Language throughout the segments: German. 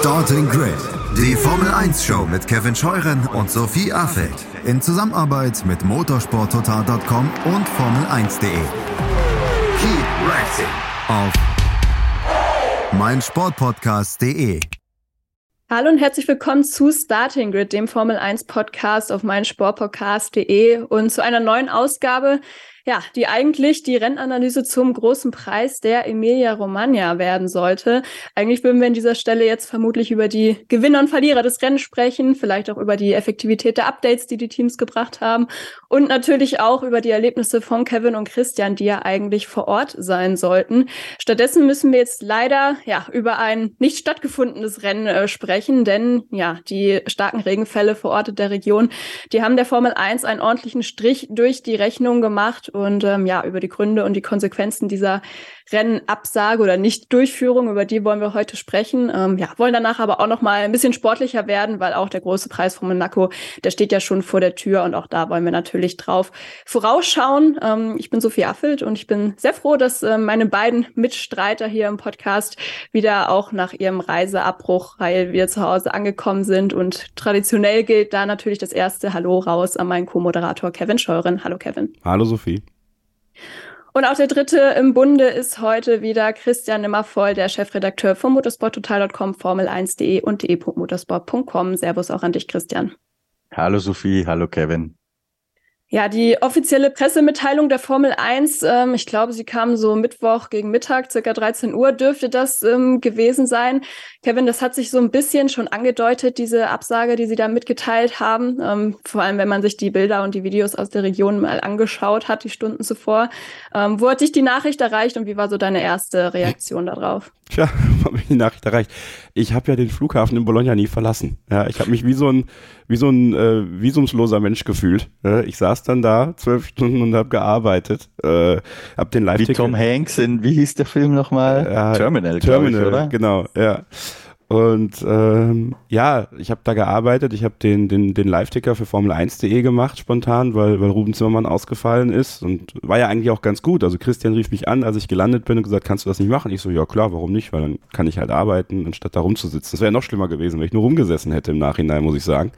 Starting Grid, die Formel 1 Show mit Kevin Scheuren und Sophie Affeld in Zusammenarbeit mit motorsporttotal.com und Formel1.de. Keep racing auf meinsportpodcast.de. Hallo und herzlich willkommen zu Starting Grid, dem Formel 1 Podcast auf meinsportpodcast.de und zu einer neuen Ausgabe ja, die eigentlich die Rennanalyse zum großen Preis der Emilia Romagna werden sollte. Eigentlich würden wir an dieser Stelle jetzt vermutlich über die Gewinner und Verlierer des Rennens sprechen, vielleicht auch über die Effektivität der Updates, die die Teams gebracht haben und natürlich auch über die Erlebnisse von Kevin und Christian, die ja eigentlich vor Ort sein sollten. Stattdessen müssen wir jetzt leider ja über ein nicht stattgefundenes Rennen äh, sprechen, denn ja, die starken Regenfälle vor Ort der Region, die haben der Formel 1 einen ordentlichen Strich durch die Rechnung gemacht und ähm, ja, über die Gründe und die Konsequenzen dieser Rennabsage oder Nicht-Durchführung, über die wollen wir heute sprechen. Ähm, ja, wollen danach aber auch noch mal ein bisschen sportlicher werden, weil auch der große Preis von Monaco, der steht ja schon vor der Tür und auch da wollen wir natürlich drauf vorausschauen. Ähm, ich bin Sophie Affelt und ich bin sehr froh, dass äh, meine beiden Mitstreiter hier im Podcast wieder auch nach ihrem Reiseabbruch heil wieder zu Hause angekommen sind und traditionell gilt da natürlich das erste Hallo raus an meinen Co-Moderator Kevin Scheuren. Hallo Kevin. Hallo Sophie. Und auch der dritte im Bunde ist heute wieder Christian Nimmervoll, der Chefredakteur von motorsporttotal.com, Formel1.de und de.motorsport.com. Servus auch an dich, Christian. Hallo Sophie, hallo Kevin. Ja, die offizielle Pressemitteilung der Formel 1, ähm, ich glaube, sie kam so Mittwoch gegen Mittag, circa 13 Uhr dürfte das ähm, gewesen sein. Kevin, das hat sich so ein bisschen schon angedeutet, diese Absage, die sie da mitgeteilt haben. Ähm, vor allem, wenn man sich die Bilder und die Videos aus der Region mal angeschaut hat, die Stunden zuvor. Ähm, wo hat dich die Nachricht erreicht und wie war so deine erste Reaktion darauf? Tja, habe ich die Nachricht erreicht. Ich habe ja den Flughafen in Bologna nie verlassen. Ja, ich habe mich wie so ein wie so ein äh, visumsloser Mensch gefühlt. Äh, ich saß dann da zwölf Stunden und habe gearbeitet. Äh, hab den live Wie Tom Hanks in wie hieß der Film nochmal? Äh, Terminal. Terminal, ich, oder? Genau, ja. Und ähm, ja, ich habe da gearbeitet. Ich habe den, den, den Live-Ticker für Formel1.de gemacht, spontan, weil, weil Ruben Zimmermann ausgefallen ist. Und war ja eigentlich auch ganz gut. Also Christian rief mich an, als ich gelandet bin und gesagt, kannst du das nicht machen? Ich so, ja klar, warum nicht? Weil dann kann ich halt arbeiten, anstatt da rumzusitzen. Das wäre noch schlimmer gewesen, wenn ich nur rumgesessen hätte im Nachhinein, muss ich sagen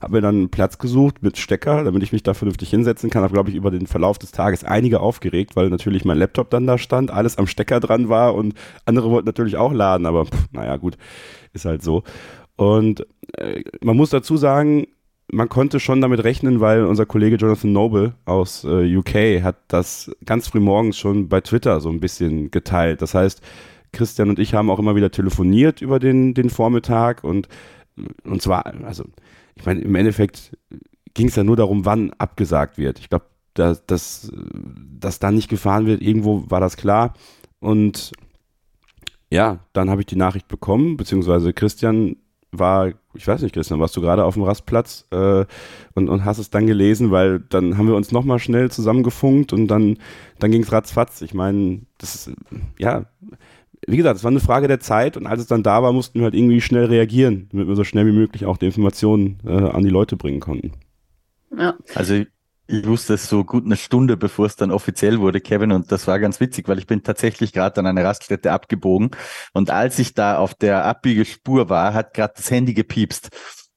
habe mir dann einen Platz gesucht mit Stecker, damit ich mich da vernünftig hinsetzen kann. Habe, glaube ich, über den Verlauf des Tages einige aufgeregt, weil natürlich mein Laptop dann da stand, alles am Stecker dran war und andere wollten natürlich auch laden, aber pff, naja, gut, ist halt so. Und äh, man muss dazu sagen, man konnte schon damit rechnen, weil unser Kollege Jonathan Noble aus äh, UK hat das ganz früh morgens schon bei Twitter so ein bisschen geteilt. Das heißt, Christian und ich haben auch immer wieder telefoniert über den, den Vormittag und, und zwar, also ich meine, im Endeffekt ging es ja nur darum, wann abgesagt wird. Ich glaube, dass, dass, dass da nicht gefahren wird, irgendwo war das klar. Und ja, dann habe ich die Nachricht bekommen, beziehungsweise Christian war, ich weiß nicht, Christian, warst du gerade auf dem Rastplatz äh, und, und hast es dann gelesen, weil dann haben wir uns nochmal schnell zusammengefunkt und dann, dann ging es ratzfatz. Ich meine, das ist, ja, wie gesagt, es war eine Frage der Zeit und als es dann da war, mussten wir halt irgendwie schnell reagieren, damit wir so schnell wie möglich auch die Informationen äh, an die Leute bringen konnten. Ja. Also ich wusste es so gut eine Stunde, bevor es dann offiziell wurde, Kevin, und das war ganz witzig, weil ich bin tatsächlich gerade an eine Raststätte abgebogen und als ich da auf der Abbiegespur war, hat gerade das Handy gepiepst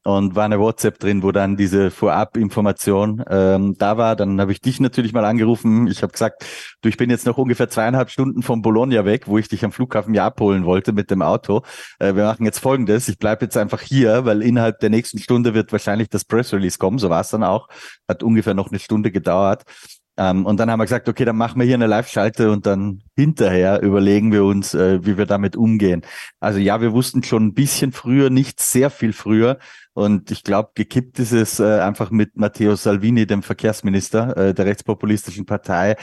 und war eine WhatsApp drin, wo dann diese Vorab-Information ähm, da war. Dann habe ich dich natürlich mal angerufen. Ich habe gesagt, du, ich bin jetzt noch ungefähr zweieinhalb Stunden von Bologna weg, wo ich dich am Flughafen ja abholen wollte mit dem Auto. Äh, wir machen jetzt Folgendes. Ich bleibe jetzt einfach hier, weil innerhalb der nächsten Stunde wird wahrscheinlich das Press Release kommen. So war es dann auch. Hat ungefähr noch eine Stunde gedauert. Ähm, und dann haben wir gesagt, okay, dann machen wir hier eine Live-Schalte und dann hinterher überlegen wir uns, äh, wie wir damit umgehen. Also ja, wir wussten schon ein bisschen früher, nicht sehr viel früher. Und ich glaube, gekippt ist es äh, einfach mit Matteo Salvini, dem Verkehrsminister äh, der rechtspopulistischen Partei,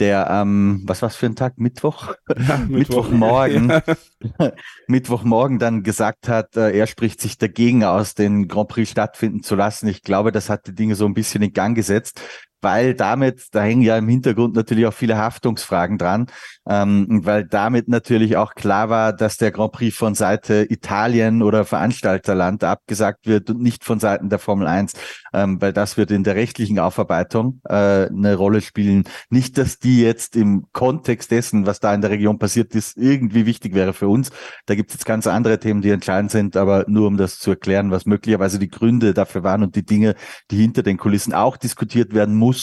der am, ähm, was war's für ein Tag? Mittwoch? Ja, Mittwoch. Mittwochmorgen. Ja. Mittwochmorgen dann gesagt hat, äh, er spricht sich dagegen aus, den Grand Prix stattfinden zu lassen. Ich glaube, das hat die Dinge so ein bisschen in Gang gesetzt weil damit, da hängen ja im Hintergrund natürlich auch viele Haftungsfragen dran, ähm, weil damit natürlich auch klar war, dass der Grand Prix von Seite Italien oder Veranstalterland abgesagt wird und nicht von Seiten der Formel 1, ähm, weil das wird in der rechtlichen Aufarbeitung äh, eine Rolle spielen. Nicht, dass die jetzt im Kontext dessen, was da in der Region passiert ist, irgendwie wichtig wäre für uns. Da gibt es jetzt ganz andere Themen, die entscheidend sind, aber nur um das zu erklären, was möglicherweise die Gründe dafür waren und die Dinge, die hinter den Kulissen auch diskutiert werden mussten,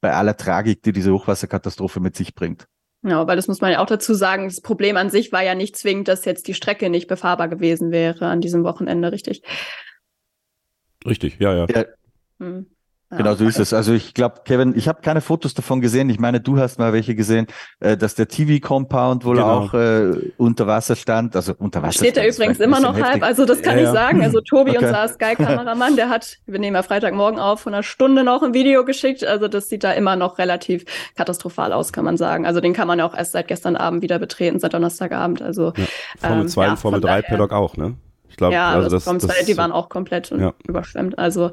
bei aller Tragik, die diese Hochwasserkatastrophe mit sich bringt. Ja, weil das muss man ja auch dazu sagen, das Problem an sich war ja nicht zwingend, dass jetzt die Strecke nicht befahrbar gewesen wäre an diesem Wochenende, richtig? Richtig, ja, ja. ja. Hm. Genau so ist es. Also ich glaube, Kevin, ich habe keine Fotos davon gesehen. Ich meine, du hast mal welche gesehen, äh, dass der TV-Compound wohl genau. auch äh, unter Wasser stand. Also unter Wasser. Steht er übrigens immer noch heftig. halb. Also das kann ja, ich ja. sagen. Also Tobi, okay. unser Sky-Kameramann, der hat, wir nehmen ja Freitagmorgen auf, von einer Stunde noch ein Video geschickt. Also das sieht da immer noch relativ katastrophal aus, kann man sagen. Also den kann man ja auch erst seit gestern Abend wieder betreten, seit Donnerstagabend. Also ja. Formel 2 ähm, und Formel 3 Paddock auch, ne? Ich glaube, ja, also das, das, das, die waren auch komplett ja. überschwemmt. Also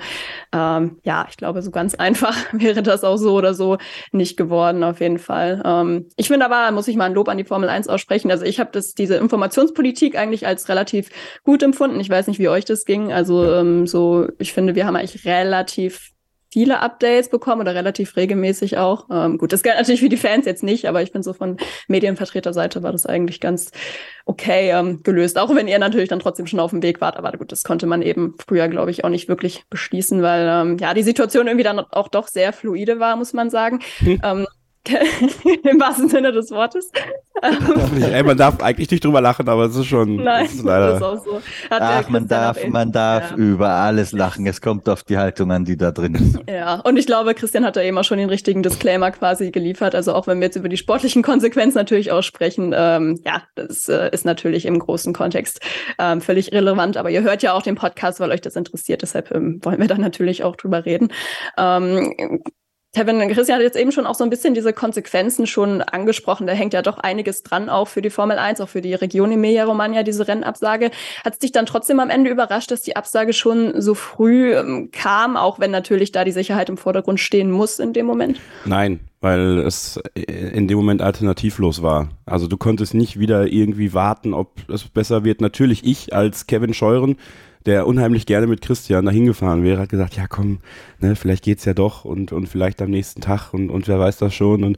ähm, ja, ich glaube, so ganz einfach wäre das auch so oder so nicht geworden, auf jeden Fall. Ähm, ich finde aber, muss ich mal ein Lob an die Formel 1 aussprechen. Also ich habe das diese Informationspolitik eigentlich als relativ gut empfunden. Ich weiß nicht, wie euch das ging. Also ähm, so, ich finde, wir haben eigentlich relativ viele Updates bekommen oder relativ regelmäßig auch. Ähm, gut, das gilt natürlich für die Fans jetzt nicht, aber ich finde so von Medienvertreterseite war das eigentlich ganz okay ähm, gelöst. Auch wenn ihr natürlich dann trotzdem schon auf dem Weg wart. Aber gut, das konnte man eben früher, glaube ich, auch nicht wirklich beschließen, weil ähm, ja die Situation irgendwie dann auch doch sehr fluide war, muss man sagen. Hm. Ähm, Im wahrsten Sinne des Wortes. Ey, man darf eigentlich nicht drüber lachen, aber es ist schon. Nein, das ist, leider. Das ist auch so. Ach, man darf, man darf ja. über alles lachen. Es kommt auf die Haltung an, die da drin ist. Ja, und ich glaube, Christian hat da eben auch schon den richtigen Disclaimer quasi geliefert. Also auch wenn wir jetzt über die sportlichen Konsequenzen natürlich aussprechen, ähm, ja, das äh, ist natürlich im großen Kontext ähm, völlig relevant. Aber ihr hört ja auch den Podcast, weil euch das interessiert. Deshalb ähm, wollen wir da natürlich auch drüber reden. Ähm, Kevin, Christian hat jetzt eben schon auch so ein bisschen diese Konsequenzen schon angesprochen. Da hängt ja doch einiges dran, auch für die Formel 1, auch für die Region Emilia-Romagna, diese Rennabsage. Hat es dich dann trotzdem am Ende überrascht, dass die Absage schon so früh ähm, kam, auch wenn natürlich da die Sicherheit im Vordergrund stehen muss in dem Moment? Nein, weil es in dem Moment alternativlos war. Also du konntest nicht wieder irgendwie warten, ob es besser wird. Natürlich ich als Kevin Scheuren der unheimlich gerne mit Christian dahin gefahren wäre, hat gesagt, ja komm, ne, vielleicht geht's ja doch und, und vielleicht am nächsten Tag und, und wer weiß das schon. Und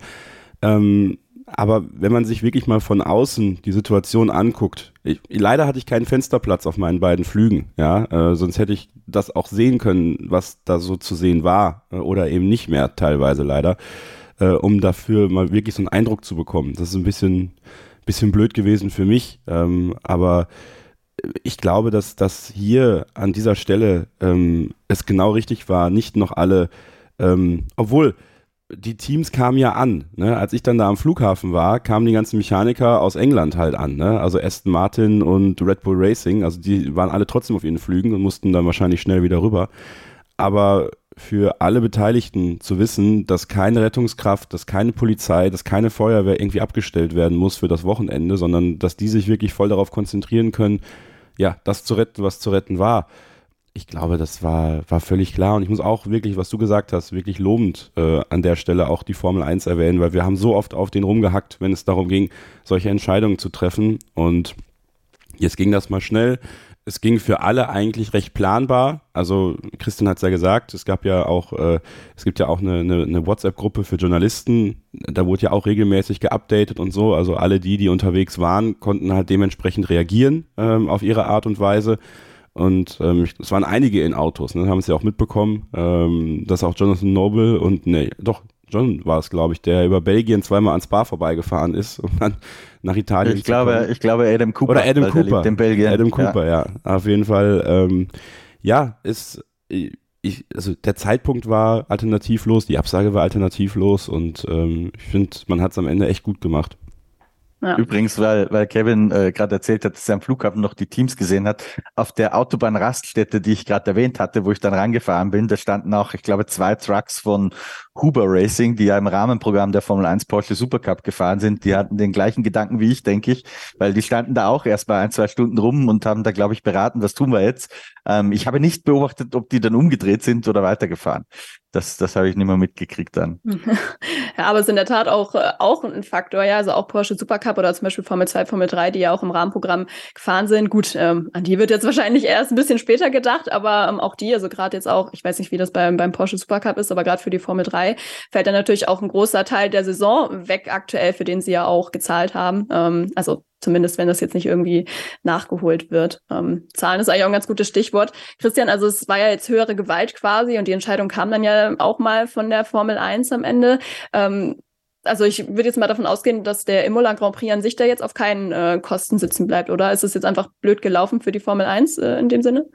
ähm, aber wenn man sich wirklich mal von außen die Situation anguckt, ich, leider hatte ich keinen Fensterplatz auf meinen beiden Flügen, ja, äh, sonst hätte ich das auch sehen können, was da so zu sehen war äh, oder eben nicht mehr teilweise leider, äh, um dafür mal wirklich so einen Eindruck zu bekommen. Das ist ein bisschen, bisschen blöd gewesen für mich, ähm, aber ich glaube, dass das hier an dieser Stelle ähm, es genau richtig war, nicht noch alle, ähm, obwohl die Teams kamen ja an. Ne? Als ich dann da am Flughafen war, kamen die ganzen Mechaniker aus England halt an. Ne? Also Aston Martin und Red Bull Racing. Also die waren alle trotzdem auf ihren Flügen und mussten dann wahrscheinlich schnell wieder rüber. Aber für alle Beteiligten zu wissen, dass keine Rettungskraft, dass keine Polizei, dass keine Feuerwehr irgendwie abgestellt werden muss für das Wochenende, sondern dass die sich wirklich voll darauf konzentrieren können, ja, das zu retten, was zu retten war. Ich glaube, das war, war völlig klar. Und ich muss auch wirklich, was du gesagt hast, wirklich lobend äh, an der Stelle auch die Formel 1 erwähnen, weil wir haben so oft auf den rumgehackt, wenn es darum ging, solche Entscheidungen zu treffen. Und jetzt ging das mal schnell es ging für alle eigentlich recht planbar. Also Christian hat es ja gesagt, es gab ja auch, äh, es gibt ja auch eine, eine, eine WhatsApp-Gruppe für Journalisten. Da wurde ja auch regelmäßig geupdatet und so. Also alle die, die unterwegs waren, konnten halt dementsprechend reagieren ähm, auf ihre Art und Weise. Und ähm, es waren einige in Autos, ne, haben es ja auch mitbekommen, ähm, dass auch Jonathan Noble und, nee, doch, John war es, glaube ich, der über Belgien zweimal ans Bar vorbeigefahren ist und dann nach Italien. Ich glaube, ich glaube Adam Cooper. Oder Adam Cooper. in Belgien. Adam Cooper, ja. ja. Auf jeden Fall, ähm, ja, ist, ich, also der Zeitpunkt war alternativlos, die Absage war alternativlos und ähm, ich finde, man hat es am Ende echt gut gemacht. Ja. Übrigens, weil, weil Kevin äh, gerade erzählt hat, dass er am Flughafen noch die Teams gesehen hat, auf der Autobahnraststätte, die ich gerade erwähnt hatte, wo ich dann rangefahren bin, da standen auch, ich glaube, zwei Trucks von Huber Racing, die ja im Rahmenprogramm der Formel 1 Porsche Supercup gefahren sind. Die hatten den gleichen Gedanken wie ich, denke ich, weil die standen da auch erst mal ein, zwei Stunden rum und haben da, glaube ich, beraten, was tun wir jetzt. Ähm, ich habe nicht beobachtet, ob die dann umgedreht sind oder weitergefahren. Das, das habe ich nicht mehr mitgekriegt dann. ja, aber es ist in der Tat auch, äh, auch ein Faktor, ja. Also auch Porsche Supercup oder zum Beispiel Formel 2, Formel 3, die ja auch im Rahmenprogramm gefahren sind. Gut, ähm, an die wird jetzt wahrscheinlich erst ein bisschen später gedacht, aber ähm, auch die, also gerade jetzt auch, ich weiß nicht, wie das beim, beim Porsche Supercup ist, aber gerade für die Formel 3 fällt dann natürlich auch ein großer Teil der Saison weg aktuell, für den sie ja auch gezahlt haben. Ähm, also Zumindest wenn das jetzt nicht irgendwie nachgeholt wird. Ähm, Zahlen ist eigentlich auch ein ganz gutes Stichwort. Christian, also es war ja jetzt höhere Gewalt quasi und die Entscheidung kam dann ja auch mal von der Formel 1 am Ende. Ähm, also ich würde jetzt mal davon ausgehen, dass der Imola Grand Prix an sich da jetzt auf keinen äh, Kosten sitzen bleibt, oder? Ist es jetzt einfach blöd gelaufen für die Formel 1 äh, in dem Sinne?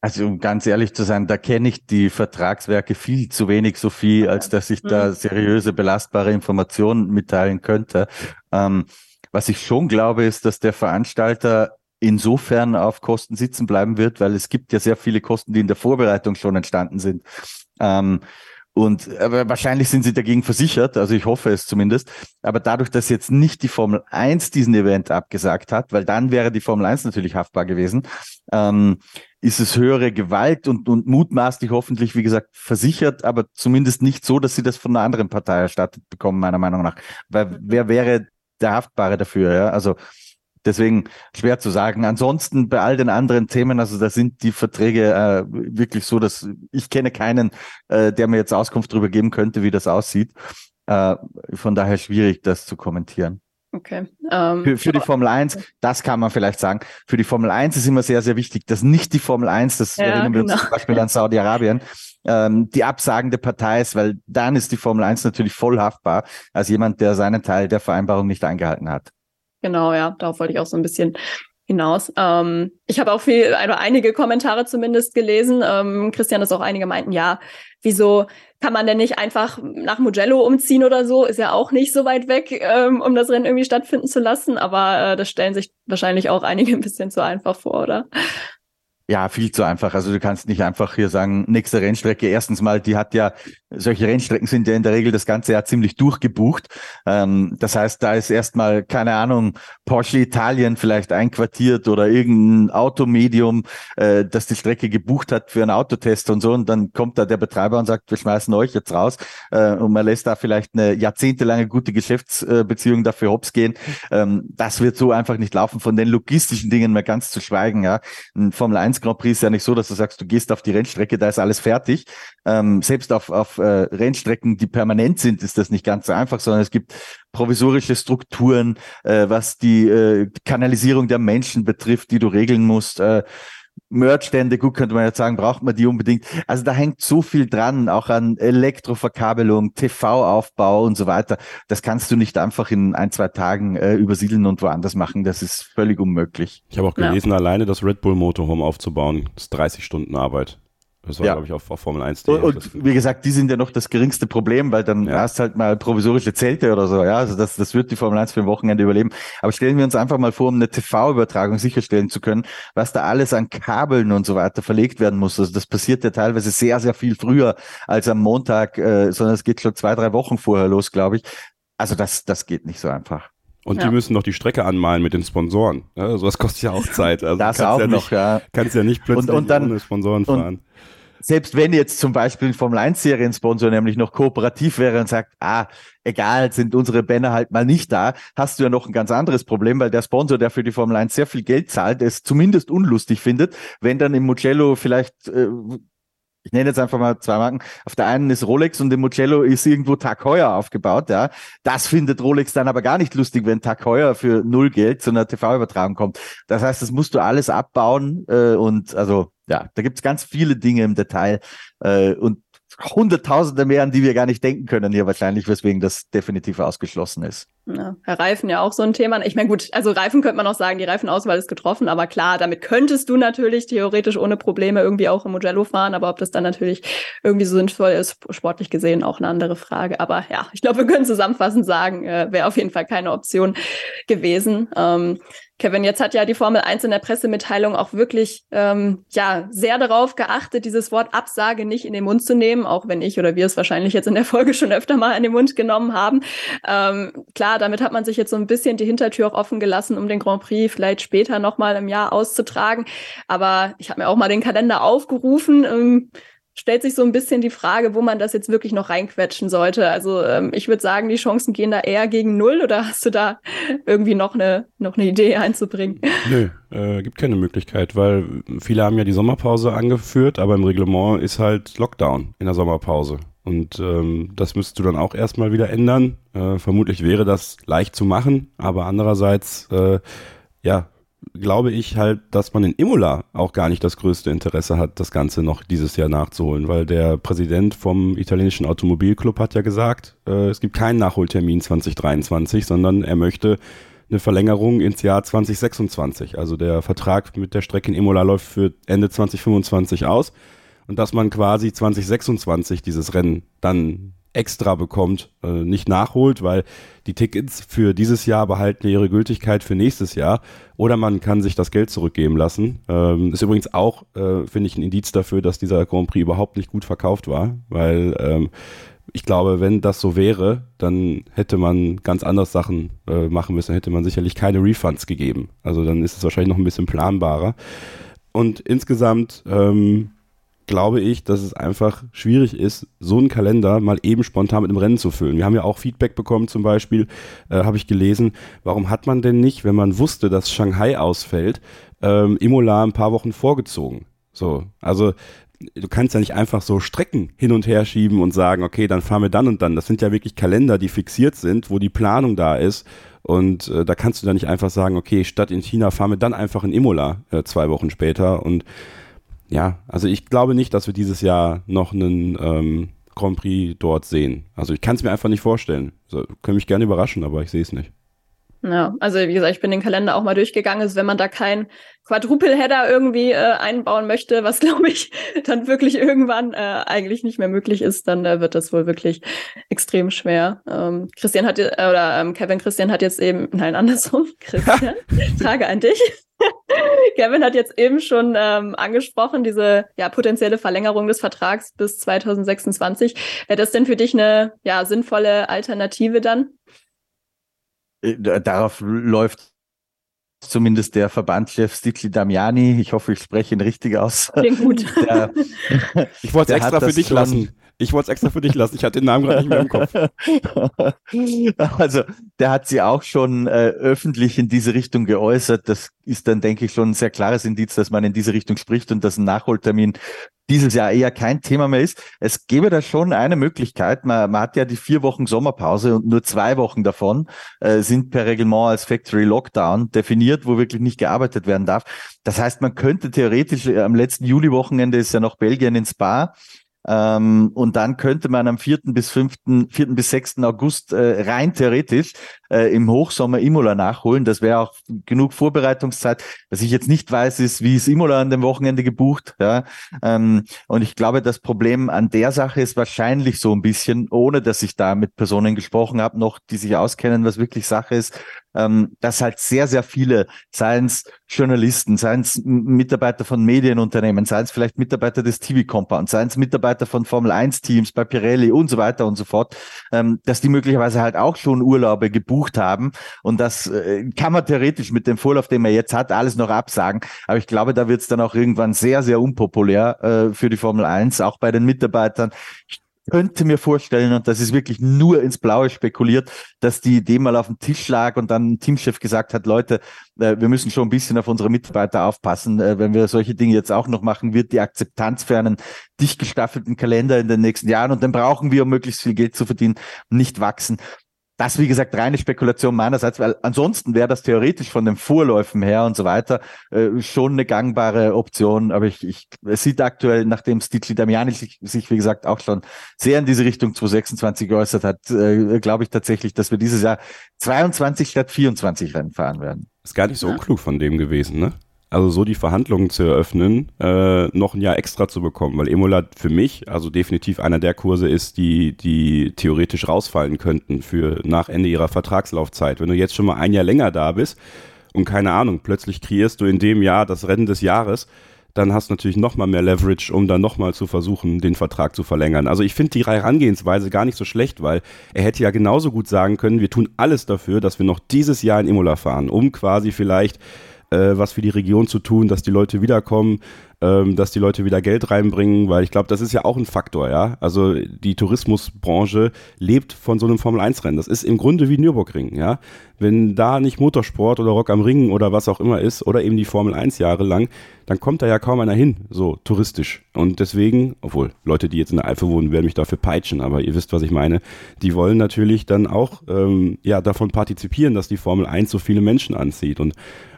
Also um ganz ehrlich zu sein, da kenne ich die Vertragswerke viel zu wenig, Sophie, als dass ich da mhm. seriöse, belastbare Informationen mitteilen könnte. Ähm, was ich schon glaube, ist, dass der Veranstalter insofern auf Kosten sitzen bleiben wird, weil es gibt ja sehr viele Kosten, die in der Vorbereitung schon entstanden sind. Ähm, und aber wahrscheinlich sind sie dagegen versichert, also ich hoffe es zumindest. Aber dadurch, dass jetzt nicht die Formel 1 diesen Event abgesagt hat, weil dann wäre die Formel 1 natürlich haftbar gewesen, ähm, ist es höhere Gewalt und, und mutmaßlich hoffentlich, wie gesagt, versichert, aber zumindest nicht so, dass sie das von einer anderen Partei erstattet bekommen, meiner Meinung nach. Weil wer wäre der Haftbare dafür, ja. Also deswegen schwer zu sagen. Ansonsten bei all den anderen Themen, also da sind die Verträge äh, wirklich so, dass ich kenne keinen, äh, der mir jetzt Auskunft darüber geben könnte, wie das aussieht. Äh, von daher schwierig, das zu kommentieren. Okay. Ähm, für, für die Formel 1, das kann man vielleicht sagen. Für die Formel 1 ist immer sehr, sehr wichtig, dass nicht die Formel 1, das ja, erinnern wir genau. uns zum Beispiel an Saudi-Arabien, ähm, die absagende Partei ist, weil dann ist die Formel 1 natürlich voll haftbar als jemand, der seinen Teil der Vereinbarung nicht eingehalten hat. Genau, ja, darauf wollte ich auch so ein bisschen hinaus. Ähm, ich habe auch viel, also einige Kommentare zumindest gelesen. Ähm, Christian, dass auch einige meinten, ja, wieso kann man denn nicht einfach nach Mugello umziehen oder so? Ist ja auch nicht so weit weg, ähm, um das Rennen irgendwie stattfinden zu lassen. Aber äh, das stellen sich wahrscheinlich auch einige ein bisschen zu einfach vor, oder? Ja, viel zu einfach. Also du kannst nicht einfach hier sagen, nächste Rennstrecke. Erstens mal, die hat ja, solche Rennstrecken sind ja in der Regel das ganze Jahr ziemlich durchgebucht. Ähm, das heißt, da ist erstmal, keine Ahnung, Porsche Italien vielleicht einquartiert oder irgendein Automedium, äh, das die Strecke gebucht hat für einen Autotest und so. Und dann kommt da der Betreiber und sagt, wir schmeißen euch jetzt raus. Äh, und man lässt da vielleicht eine jahrzehntelange gute Geschäftsbeziehung dafür hops gehen. Ähm, das wird so einfach nicht laufen. Von den logistischen Dingen mal ganz zu schweigen. Ja, ein Formel 1 1 Grand Prix ist ja nicht so, dass du sagst, du gehst auf die Rennstrecke, da ist alles fertig. Ähm, selbst auf, auf äh, Rennstrecken, die permanent sind, ist das nicht ganz so einfach, sondern es gibt provisorische Strukturen, äh, was die äh, Kanalisierung der Menschen betrifft, die du regeln musst. Äh, Merchstände, gut, könnte man jetzt sagen, braucht man die unbedingt. Also da hängt so viel dran, auch an Elektroverkabelung, TV-Aufbau und so weiter. Das kannst du nicht einfach in ein, zwei Tagen äh, übersiedeln und woanders machen. Das ist völlig unmöglich. Ich habe auch gelesen, ja. alleine das Red Bull Motorhome aufzubauen, ist 30 Stunden Arbeit. Das war, ja. glaube ich, auf, auf Formel 1. Und, und wie gesagt, die sind ja noch das geringste Problem, weil dann ja. hast halt mal provisorische Zelte oder so. Ja, also das, das wird die Formel 1 für ein Wochenende überleben. Aber stellen wir uns einfach mal vor, um eine TV-Übertragung sicherstellen zu können, was da alles an Kabeln und so weiter verlegt werden muss. Also das passiert ja teilweise sehr, sehr viel früher als am Montag, äh, sondern es geht schon zwei, drei Wochen vorher los, glaube ich. Also das, das geht nicht so einfach. Und ja. die müssen noch die Strecke anmalen mit den Sponsoren. Ja, sowas kostet ja auch Zeit. Also das auch ja noch, nicht, ja. Kannst ja nicht plötzlich und, und dann, ohne Sponsoren fahren. selbst wenn jetzt zum Beispiel ein Formel 1 Seriensponsor nämlich noch kooperativ wäre und sagt, ah, egal, sind unsere Banner halt mal nicht da, hast du ja noch ein ganz anderes Problem, weil der Sponsor, der für die Formel 1 sehr viel Geld zahlt, es zumindest unlustig findet, wenn dann im Mugello vielleicht äh, ich nenne jetzt einfach mal zwei Marken. Auf der einen ist Rolex und im Mugello ist irgendwo Tag Heuer aufgebaut, ja. Das findet Rolex dann aber gar nicht lustig, wenn Tag Heuer für null Geld zu einer TV-Übertragung kommt. Das heißt, das musst du alles abbauen äh, und also ja, da gibt's ganz viele Dinge im Detail äh, und Hunderttausende mehr, an die wir gar nicht denken können hier wahrscheinlich, weswegen das definitiv ausgeschlossen ist. Ja, Reifen ja auch so ein Thema. Ich meine, gut, also Reifen könnte man auch sagen, die Reifenauswahl ist getroffen, aber klar, damit könntest du natürlich theoretisch ohne Probleme irgendwie auch im Mugello fahren, aber ob das dann natürlich irgendwie so sinnvoll ist, sportlich gesehen auch eine andere Frage. Aber ja, ich glaube, wir können zusammenfassend sagen, äh, wäre auf jeden Fall keine Option gewesen. Ähm, Kevin, jetzt hat ja die Formel 1 in der Pressemitteilung auch wirklich ähm, ja sehr darauf geachtet, dieses Wort Absage nicht in den Mund zu nehmen, auch wenn ich oder wir es wahrscheinlich jetzt in der Folge schon öfter mal in den Mund genommen haben. Ähm, klar, damit hat man sich jetzt so ein bisschen die Hintertür auch offen gelassen, um den Grand Prix vielleicht später nochmal im Jahr auszutragen. Aber ich habe mir auch mal den Kalender aufgerufen. Ähm, stellt sich so ein bisschen die Frage, wo man das jetzt wirklich noch reinquetschen sollte. Also ähm, ich würde sagen, die Chancen gehen da eher gegen null oder hast du da irgendwie noch eine, noch eine Idee einzubringen? Nö, äh, gibt keine Möglichkeit, weil viele haben ja die Sommerpause angeführt, aber im Reglement ist halt Lockdown in der Sommerpause. Und ähm, das müsstest du dann auch erstmal wieder ändern. Äh, vermutlich wäre das leicht zu machen, aber andererseits, äh, ja, glaube ich halt, dass man in Imola auch gar nicht das größte Interesse hat, das Ganze noch dieses Jahr nachzuholen, weil der Präsident vom italienischen Automobilclub hat ja gesagt, äh, es gibt keinen Nachholtermin 2023, sondern er möchte eine Verlängerung ins Jahr 2026. Also der Vertrag mit der Strecke in Imola läuft für Ende 2025 aus und dass man quasi 2026 dieses Rennen dann extra bekommt, äh, nicht nachholt, weil die Tickets für dieses Jahr behalten ihre Gültigkeit für nächstes Jahr oder man kann sich das Geld zurückgeben lassen. Ähm, ist übrigens auch, äh, finde ich, ein Indiz dafür, dass dieser Grand Prix überhaupt nicht gut verkauft war, weil ähm, ich glaube, wenn das so wäre, dann hätte man ganz anders Sachen äh, machen müssen, hätte man sicherlich keine Refunds gegeben. Also dann ist es wahrscheinlich noch ein bisschen planbarer. Und insgesamt ähm, glaube ich, dass es einfach schwierig ist, so einen Kalender mal eben spontan mit einem Rennen zu füllen. Wir haben ja auch Feedback bekommen, zum Beispiel, äh, habe ich gelesen, warum hat man denn nicht, wenn man wusste, dass Shanghai ausfällt, ähm, Imola ein paar Wochen vorgezogen? So, also du kannst ja nicht einfach so Strecken hin und her schieben und sagen, okay, dann fahren wir dann und dann. Das sind ja wirklich Kalender, die fixiert sind, wo die Planung da ist. Und äh, da kannst du dann nicht einfach sagen, okay, statt in China fahren wir dann einfach in Imola äh, zwei Wochen später. Und ja, also ich glaube nicht, dass wir dieses Jahr noch einen ähm, Grand Prix dort sehen. Also ich kann es mir einfach nicht vorstellen. So, können mich gerne überraschen, aber ich sehe es nicht. Ja, also wie gesagt, ich bin den Kalender auch mal durchgegangen. Also wenn man da kein Quadruple-Header irgendwie äh, einbauen möchte, was glaube ich dann wirklich irgendwann äh, eigentlich nicht mehr möglich ist, dann äh, wird das wohl wirklich extrem schwer. Ähm, Christian hat äh, oder ähm, Kevin Christian hat jetzt eben, nein, andersrum, Christian, Frage an dich. Kevin hat jetzt eben schon ähm, angesprochen, diese ja, potenzielle Verlängerung des Vertrags bis 2026. Wäre das denn für dich eine ja, sinnvolle Alternative dann? Äh, darauf läuft zumindest der Verbandschef Stikli Damiani. Ich hoffe, ich spreche ihn richtig aus. Klingt gut. Der, ich wollte es extra für dich lassen. Ich wollte es extra für dich lassen. Ich hatte den Namen gerade nicht mehr im Kopf. Also, der hat sie auch schon äh, öffentlich in diese Richtung geäußert. Das ist dann, denke ich, schon ein sehr klares Indiz, dass man in diese Richtung spricht und dass ein Nachholtermin dieses Jahr eher kein Thema mehr ist. Es gäbe da schon eine Möglichkeit. Man, man hat ja die vier Wochen Sommerpause und nur zwei Wochen davon äh, sind per Reglement als Factory Lockdown definiert, wo wirklich nicht gearbeitet werden darf. Das heißt, man könnte theoretisch äh, am letzten Juli-Wochenende ist ja noch Belgien ins Spa ähm, und dann könnte man am 4. bis 5., 4. bis 6. August äh, rein theoretisch äh, im Hochsommer Imola nachholen. Das wäre auch genug Vorbereitungszeit. Was ich jetzt nicht weiß, ist, wie ist Imola an dem Wochenende gebucht. Ja? Ähm, und ich glaube, das Problem an der Sache ist wahrscheinlich so ein bisschen, ohne dass ich da mit Personen gesprochen habe, noch die sich auskennen, was wirklich Sache ist, ähm, dass halt sehr, sehr viele, seien es Journalisten, seien es Mitarbeiter von Medienunternehmen, seien es vielleicht Mitarbeiter des TV-Compound, seien es Mitarbeiter von Formel-1-Teams bei Pirelli und so weiter und so fort, ähm, dass die möglicherweise halt auch schon Urlaube gebucht haben. Und das äh, kann man theoretisch mit dem Vorlauf, den man jetzt hat, alles noch absagen. Aber ich glaube, da wird es dann auch irgendwann sehr, sehr unpopulär äh, für die Formel 1, auch bei den Mitarbeitern. Ich könnte mir vorstellen, und das ist wirklich nur ins Blaue spekuliert, dass die Idee mal auf dem Tisch lag und dann ein Teamchef gesagt hat, Leute, äh, wir müssen schon ein bisschen auf unsere Mitarbeiter aufpassen. Äh, wenn wir solche Dinge jetzt auch noch machen, wird die Akzeptanz für einen dicht gestaffelten Kalender in den nächsten Jahren und den brauchen wir, um möglichst viel Geld zu verdienen, nicht wachsen. Das, wie gesagt, reine Spekulation meinerseits, weil ansonsten wäre das theoretisch von den Vorläufen her und so weiter äh, schon eine gangbare Option. Aber ich, ich es sieht aktuell, nachdem Stitli Damiani sich, sich, wie gesagt, auch schon sehr in diese Richtung 2026 geäußert hat, äh, glaube ich tatsächlich, dass wir dieses Jahr 22 statt 24 Rennen fahren werden. Ist gar nicht so ja. unklug von dem gewesen, ne? Also so die Verhandlungen zu eröffnen, äh, noch ein Jahr extra zu bekommen, weil Emola für mich also definitiv einer der Kurse ist, die, die theoretisch rausfallen könnten für nach Ende ihrer Vertragslaufzeit. Wenn du jetzt schon mal ein Jahr länger da bist und keine Ahnung, plötzlich kreierst du in dem Jahr das Rennen des Jahres, dann hast du natürlich noch mal mehr Leverage, um dann noch mal zu versuchen, den Vertrag zu verlängern. Also ich finde die Herangehensweise gar nicht so schlecht, weil er hätte ja genauso gut sagen können, wir tun alles dafür, dass wir noch dieses Jahr in Imola fahren, um quasi vielleicht äh, was für die Region zu tun, dass die Leute wiederkommen. Ähm, dass die Leute wieder Geld reinbringen, weil ich glaube, das ist ja auch ein Faktor, ja. Also die Tourismusbranche lebt von so einem Formel-1-Rennen. Das ist im Grunde wie Nürburgring, ja. Wenn da nicht Motorsport oder Rock am Ring oder was auch immer ist oder eben die Formel 1 Jahre lang, dann kommt da ja kaum einer hin, so touristisch. Und deswegen, obwohl Leute, die jetzt in der Eifel wohnen, werden mich dafür peitschen, aber ihr wisst, was ich meine, die wollen natürlich dann auch ähm, ja davon partizipieren, dass die Formel 1 so viele Menschen anzieht. Und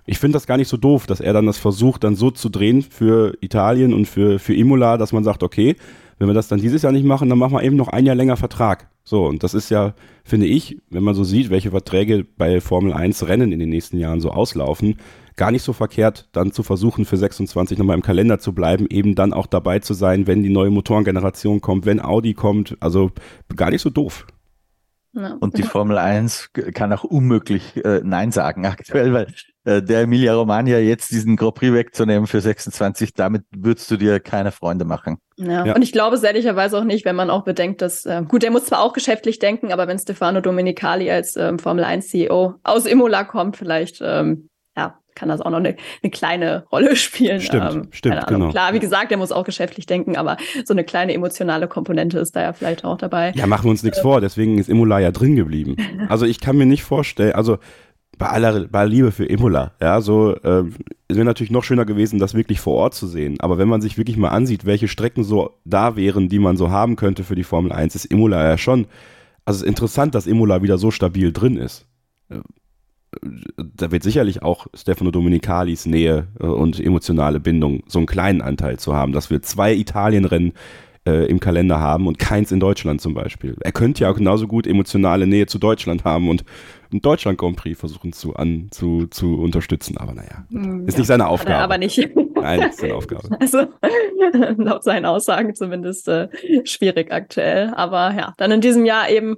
ich finde das gar nicht so doof, dass er dann das versucht, dann so zu drehen für Italien und für, für Imola, dass man sagt, okay, wenn wir das dann dieses Jahr nicht machen, dann machen wir eben noch ein Jahr länger Vertrag. So, und das ist ja, finde ich, wenn man so sieht, welche Verträge bei Formel 1 Rennen in den nächsten Jahren so auslaufen, gar nicht so verkehrt, dann zu versuchen, für 26 nochmal im Kalender zu bleiben, eben dann auch dabei zu sein, wenn die neue Motorengeneration kommt, wenn Audi kommt. Also gar nicht so doof. Und die Formel 1 kann auch unmöglich äh, Nein sagen aktuell, weil der Emilia Romagna jetzt diesen Grand Prix wegzunehmen für 26, damit würdest du dir keine Freunde machen. Ja. ja. und ich glaube es ehrlicherweise auch nicht, wenn man auch bedenkt, dass, äh, gut, der muss zwar auch geschäftlich denken, aber wenn Stefano Domenicali als ähm, Formel 1 CEO aus Imola kommt, vielleicht, ähm, ja, kann das auch noch eine, eine kleine Rolle spielen. Stimmt, ähm, stimmt, genau. Klar, wie gesagt, der muss auch geschäftlich denken, aber so eine kleine emotionale Komponente ist da ja vielleicht auch dabei. Ja, machen wir uns nichts äh, vor, deswegen ist Imola ja drin geblieben. Also ich kann mir nicht vorstellen, also bei aller, bei aller Liebe für Imola, ja, so, äh, es wäre natürlich noch schöner gewesen, das wirklich vor Ort zu sehen. Aber wenn man sich wirklich mal ansieht, welche Strecken so da wären, die man so haben könnte für die Formel 1, ist Imola ja schon, also es ist interessant, dass Imola wieder so stabil drin ist. Da wird sicherlich auch Stefano Domenicalis Nähe äh, und emotionale Bindung so einen kleinen Anteil zu haben, dass wir zwei Italienrennen äh, im Kalender haben und keins in Deutschland zum Beispiel. Er könnte ja genauso gut emotionale Nähe zu Deutschland haben und einen Deutschland Grand Prix versuchen zu, an, zu, zu unterstützen, aber naja, hm, ist ja, nicht seine Aufgabe. aber nicht. Nein, ist seine Aufgabe. Also laut seinen Aussagen zumindest äh, schwierig aktuell. Aber ja, dann in diesem Jahr eben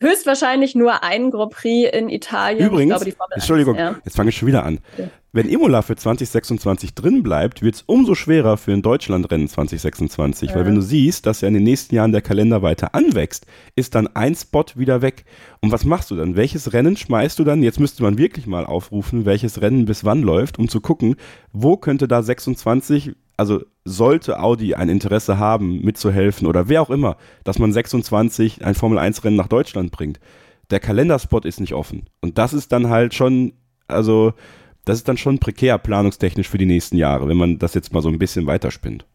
höchstwahrscheinlich nur ein Grand Prix in Italien. Übrigens, glaube, Entschuldigung, 1, ja. jetzt fange ich schon wieder an. Okay. Wenn Imola für 2026 drin bleibt, wird es umso schwerer für ein Deutschlandrennen 2026, ja. weil wenn du siehst, dass ja in den nächsten Jahren der Kalender weiter anwächst, ist dann ein Spot wieder weg. Und was machst du dann? Welches Rennen schmeißt du dann? Jetzt müsste man wirklich mal aufrufen, welches Rennen bis wann läuft, um zu gucken, wo könnte da 26 also sollte Audi ein Interesse haben, mitzuhelfen oder wer auch immer, dass man 26 ein Formel-1-Rennen nach Deutschland bringt, der Kalenderspot ist nicht offen. Und das ist dann halt schon, also das ist dann schon prekär planungstechnisch für die nächsten Jahre, wenn man das jetzt mal so ein bisschen weiterspinnt.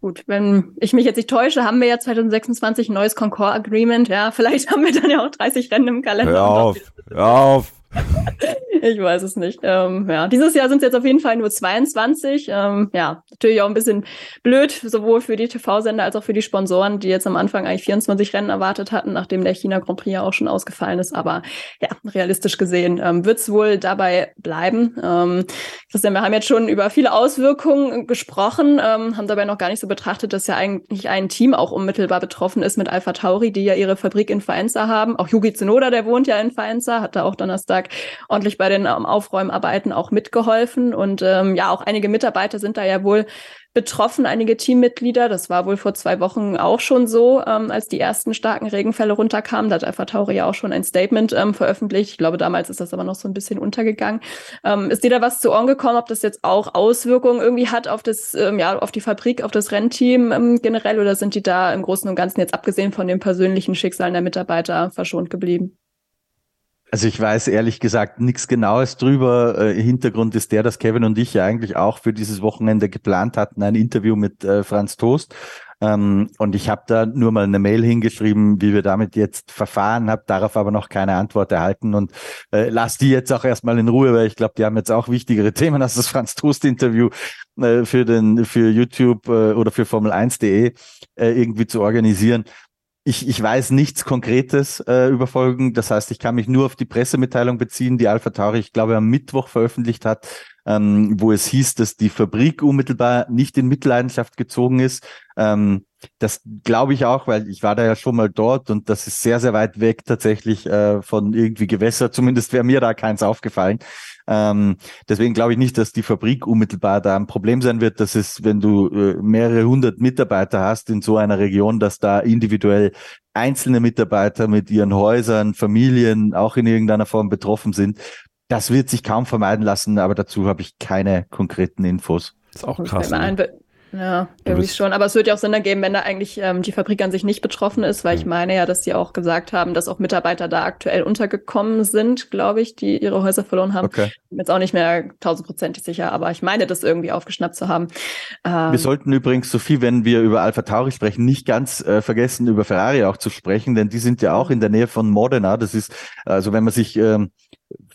Gut, wenn ich mich jetzt nicht täusche, haben wir ja 2026 ein neues Concord Agreement. Ja, vielleicht haben wir dann ja auch 30 Rennen im Kalender. Hör auf, hör auf. ich weiß es nicht. Ähm, ja, dieses Jahr sind es jetzt auf jeden Fall nur 22. Ähm, ja, natürlich auch ein bisschen blöd, sowohl für die TV-Sender als auch für die Sponsoren, die jetzt am Anfang eigentlich 24 Rennen erwartet hatten, nachdem der China Grand Prix ja auch schon ausgefallen ist. Aber ja, realistisch gesehen ähm, wird es wohl dabei bleiben. Ähm, Christian, wir haben jetzt schon über viele Auswirkungen gesprochen, ähm, haben dabei noch gar nicht so betrachtet, dass ja eigentlich ein Team auch unmittelbar betroffen ist mit Alpha Tauri, die ja ihre Fabrik in Faenza haben. Auch Yuki Tsunoda, der wohnt ja in Faenza, hat da auch Donnerstag ordentlich bei den ähm, Aufräumarbeiten auch mitgeholfen. Und ähm, ja, auch einige Mitarbeiter sind da ja wohl betroffen, einige Teammitglieder. Das war wohl vor zwei Wochen auch schon so, ähm, als die ersten starken Regenfälle runterkamen. Da hat Alpha Tauri ja auch schon ein Statement ähm, veröffentlicht. Ich glaube, damals ist das aber noch so ein bisschen untergegangen. Ähm, ist dir da was zu Ohren gekommen, ob das jetzt auch Auswirkungen irgendwie hat auf das, ähm, ja, auf die Fabrik, auf das Rennteam ähm, generell oder sind die da im Großen und Ganzen jetzt abgesehen von den persönlichen Schicksalen der Mitarbeiter verschont geblieben? Also ich weiß ehrlich gesagt nichts Genaues drüber. Äh, Hintergrund ist der, dass Kevin und ich ja eigentlich auch für dieses Wochenende geplant hatten, ein Interview mit äh, Franz Toast. Ähm, und ich habe da nur mal eine Mail hingeschrieben, wie wir damit jetzt verfahren, habe darauf aber noch keine Antwort erhalten und äh, lass die jetzt auch erstmal in Ruhe, weil ich glaube, die haben jetzt auch wichtigere Themen als das Franz Toast Interview äh, für den für YouTube äh, oder für Formel1.de äh, irgendwie zu organisieren ich, ich weiß nichts Konkretes äh, über Folgen. Das heißt, ich kann mich nur auf die Pressemitteilung beziehen, die Alpha Tauri, ich glaube, am Mittwoch veröffentlicht hat, ähm, wo es hieß, dass die Fabrik unmittelbar nicht in Mitleidenschaft gezogen ist. Ähm, das glaube ich auch, weil ich war da ja schon mal dort und das ist sehr, sehr weit weg tatsächlich äh, von irgendwie Gewässer. Zumindest wäre mir da keins aufgefallen. Ähm, deswegen glaube ich nicht, dass die Fabrik unmittelbar da ein Problem sein wird. Das ist, wenn du äh, mehrere hundert Mitarbeiter hast in so einer Region, dass da individuell einzelne Mitarbeiter mit ihren Häusern, Familien auch in irgendeiner Form betroffen sind. Das wird sich kaum vermeiden lassen, aber dazu habe ich keine konkreten Infos. Das ist auch krass. Ne? Ja, irgendwie schon. Aber es wird ja auch Sinn ergeben, wenn da eigentlich ähm, die Fabrik an sich nicht betroffen ist, weil ich meine ja, dass sie auch gesagt haben, dass auch Mitarbeiter da aktuell untergekommen sind, glaube ich, die ihre Häuser verloren haben. Okay. Bin jetzt auch nicht mehr tausendprozentig sicher, aber ich meine, das irgendwie aufgeschnappt zu haben. Ähm, wir sollten übrigens, Sophie, wenn wir über Alpha Tauri sprechen, nicht ganz äh, vergessen, über Ferrari auch zu sprechen, denn die sind ja auch in der Nähe von Modena. Das ist, also wenn man sich ähm,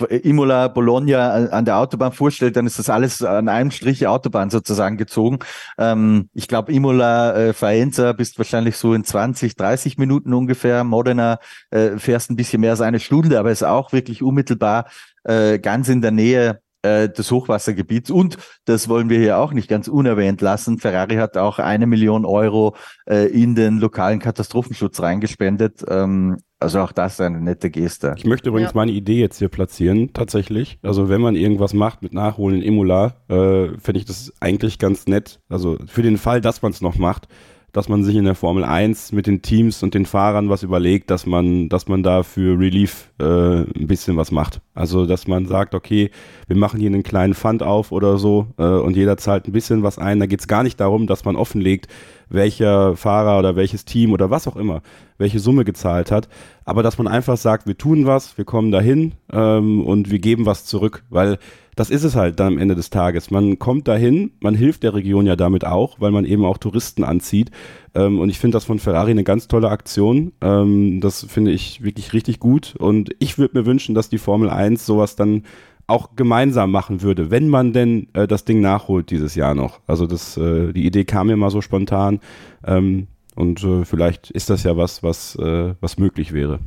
Imola, Bologna an der Autobahn vorstellt, dann ist das alles an einem Strich Autobahn sozusagen gezogen. Ähm, ich glaube, Imola, äh, Faenza bist wahrscheinlich so in 20, 30 Minuten ungefähr. Modena äh, fährst ein bisschen mehr als eine Stunde, aber ist auch wirklich unmittelbar äh, ganz in der Nähe äh, des Hochwassergebiets. Und das wollen wir hier auch nicht ganz unerwähnt lassen. Ferrari hat auch eine Million Euro äh, in den lokalen Katastrophenschutz reingespendet. Ähm, also auch das ist eine nette Geste. Ich möchte übrigens ja. meine Idee jetzt hier platzieren, tatsächlich. Also wenn man irgendwas macht mit Nachholen in Imola, äh, finde ich das eigentlich ganz nett. Also für den Fall, dass man es noch macht, dass man sich in der Formel 1 mit den Teams und den Fahrern was überlegt, dass man, dass man da für Relief äh, ein bisschen was macht. Also dass man sagt, okay, wir machen hier einen kleinen Fund auf oder so äh, und jeder zahlt ein bisschen was ein. Da geht es gar nicht darum, dass man offenlegt, welcher Fahrer oder welches Team oder was auch immer, welche Summe gezahlt hat, aber dass man einfach sagt, wir tun was, wir kommen dahin ähm, und wir geben was zurück, weil das ist es halt dann am Ende des Tages. Man kommt dahin, man hilft der Region ja damit auch, weil man eben auch Touristen anzieht. Ähm, und ich finde das von Ferrari eine ganz tolle Aktion. Ähm, das finde ich wirklich richtig gut. Und ich würde mir wünschen, dass die Formel 1 sowas dann auch gemeinsam machen würde, wenn man denn äh, das Ding nachholt dieses Jahr noch. Also das, äh, die Idee kam mir mal so spontan ähm, und äh, vielleicht ist das ja was, was, äh, was möglich wäre.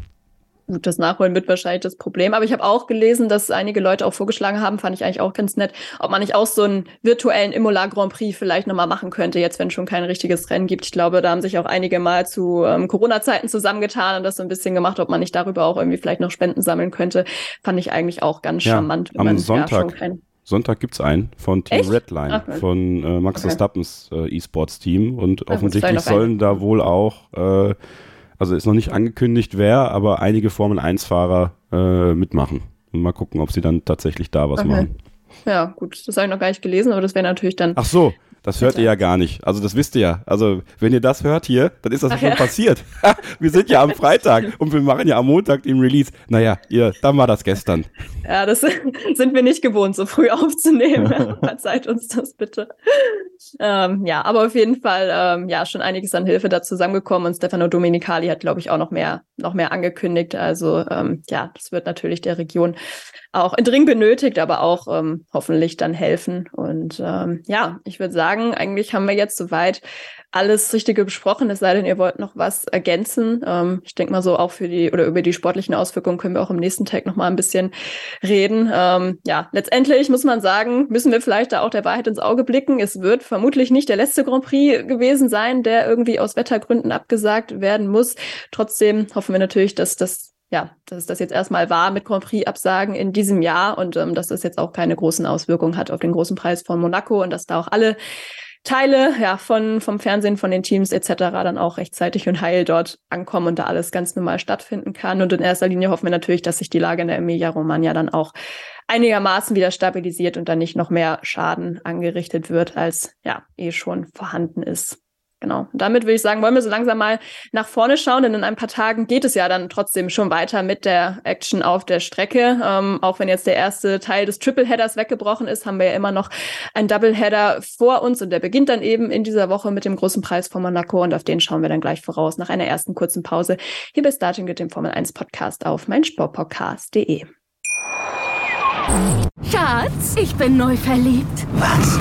Gut, das Nachholen wird wahrscheinlich das Problem. Aber ich habe auch gelesen, dass einige Leute auch vorgeschlagen haben, fand ich eigentlich auch ganz nett, ob man nicht auch so einen virtuellen Imola Grand Prix vielleicht nochmal machen könnte, jetzt wenn schon kein richtiges Rennen gibt. Ich glaube, da haben sich auch einige mal zu ähm, Corona-Zeiten zusammengetan und das so ein bisschen gemacht, ob man nicht darüber auch irgendwie vielleicht noch Spenden sammeln könnte. Fand ich eigentlich auch ganz ja, charmant. Wenn am man, Sonntag. Ja, Sonntag gibt's einen von Team Echt? Redline, Ach, von äh, Max okay. Verstappens äh, E-Sports-Team. Und offensichtlich sollen da wohl auch äh, also ist noch nicht angekündigt, wer, aber einige Formel 1-Fahrer äh, mitmachen. Und mal gucken, ob sie dann tatsächlich da was okay. machen. Ja, gut, das habe ich noch gar nicht gelesen, aber das wäre natürlich dann. Ach so, das hört ihr ja gar nicht. Also das wisst ihr ja. Also wenn ihr das hört hier, dann ist das Ach schon ja. passiert. wir sind ja am Freitag und wir machen ja am Montag den Release. Naja, ihr, dann war das gestern. Ja, das sind wir nicht gewohnt, so früh aufzunehmen. Verzeiht uns das bitte. Ähm, ja, aber auf jeden Fall ähm, ja schon einiges an Hilfe da zusammengekommen und Stefano Domenicali hat, glaube ich, auch noch mehr, noch mehr angekündigt. Also ähm, ja, das wird natürlich der Region auch dringend benötigt, aber auch ähm, hoffentlich dann helfen. Und ähm, ja, ich würde sagen, eigentlich haben wir jetzt soweit alles Richtige besprochen, es sei denn, ihr wollt noch was ergänzen. Ähm, ich denke mal so auch für die oder über die sportlichen Auswirkungen können wir auch im nächsten Tag noch mal ein bisschen reden. Ähm, ja, letztendlich muss man sagen, müssen wir vielleicht da auch der Wahrheit ins Auge blicken. Es wird vermutlich nicht der letzte Grand Prix gewesen sein, der irgendwie aus Wettergründen abgesagt werden muss. Trotzdem hoffen wir natürlich, dass das ja, dass das jetzt erstmal war mit Grand Prix-Absagen in diesem Jahr und ähm, dass das jetzt auch keine großen Auswirkungen hat auf den großen Preis von Monaco und dass da auch alle Teile ja von vom Fernsehen, von den Teams etc. dann auch rechtzeitig und heil dort ankommen und da alles ganz normal stattfinden kann. Und in erster Linie hoffen wir natürlich, dass sich die Lage in der Emilia-Romagna dann auch einigermaßen wieder stabilisiert und dann nicht noch mehr Schaden angerichtet wird, als ja eh schon vorhanden ist. Genau. Und damit würde ich sagen, wollen wir so langsam mal nach vorne schauen, denn in ein paar Tagen geht es ja dann trotzdem schon weiter mit der Action auf der Strecke. Ähm, auch wenn jetzt der erste Teil des Tripleheaders weggebrochen ist, haben wir ja immer noch einen Doubleheader vor uns und der beginnt dann eben in dieser Woche mit dem großen Preis von Monaco und auf den schauen wir dann gleich voraus nach einer ersten kurzen Pause hier bei Starting mit dem Formel 1 Podcast auf meinsportpodcast.de. Schatz, ich bin neu verliebt. Was?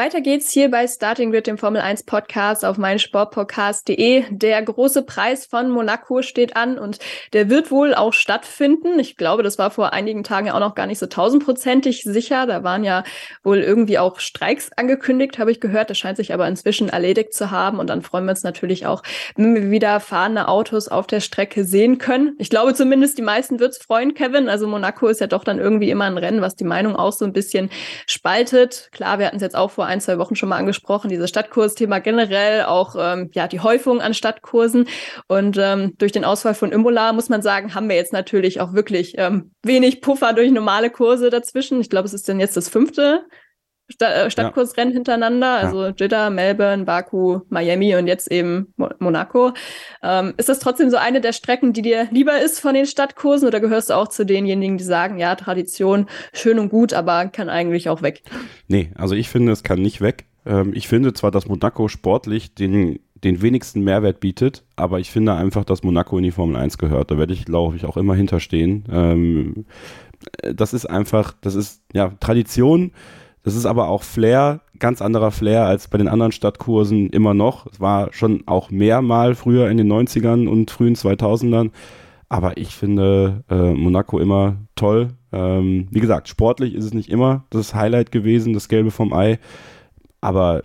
Weiter geht's hier bei Starting Grid, dem Formel 1 Podcast auf meinsportpodcast.de. Der große Preis von Monaco steht an und der wird wohl auch stattfinden. Ich glaube, das war vor einigen Tagen auch noch gar nicht so tausendprozentig sicher. Da waren ja wohl irgendwie auch Streiks angekündigt, habe ich gehört. Das scheint sich aber inzwischen erledigt zu haben. Und dann freuen wir uns natürlich auch, wenn wir wieder fahrende Autos auf der Strecke sehen können. Ich glaube zumindest, die meisten wird's freuen, Kevin. Also Monaco ist ja doch dann irgendwie immer ein Rennen, was die Meinung auch so ein bisschen spaltet. Klar, wir hatten es jetzt auch vor ein, zwei Wochen schon mal angesprochen, dieses Stadtkursthema generell, auch ähm, ja die Häufung an Stadtkursen. Und ähm, durch den Ausfall von Imola muss man sagen, haben wir jetzt natürlich auch wirklich ähm, wenig Puffer durch normale Kurse dazwischen. Ich glaube, es ist denn jetzt das fünfte äh, Stadtkursrennen ja. hintereinander, also ja. Jeddah, Melbourne, Baku, Miami und jetzt eben Monaco. Ähm, ist das trotzdem so eine der Strecken, die dir lieber ist von den Stadtkursen oder gehörst du auch zu denjenigen, die sagen, ja, Tradition schön und gut, aber kann eigentlich auch weg? Nee, also ich finde, es kann nicht weg. Ähm, ich finde zwar, dass Monaco sportlich den, den wenigsten Mehrwert bietet, aber ich finde einfach, dass Monaco in die Formel 1 gehört. Da werde ich, glaube ich, auch immer hinterstehen. Ähm, das ist einfach, das ist ja Tradition das ist aber auch Flair, ganz anderer Flair als bei den anderen Stadtkursen immer noch. Es war schon auch mehr mal früher in den 90ern und frühen 2000ern. Aber ich finde äh, Monaco immer toll. Ähm, wie gesagt, sportlich ist es nicht immer das Highlight gewesen, das Gelbe vom Ei. Aber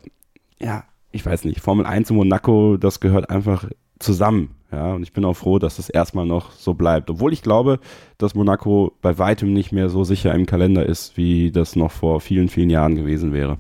ja, ich weiß nicht, Formel 1 und Monaco, das gehört einfach zusammen. Ja, und ich bin auch froh, dass das erstmal noch so bleibt. Obwohl ich glaube, dass Monaco bei weitem nicht mehr so sicher im Kalender ist, wie das noch vor vielen, vielen Jahren gewesen wäre.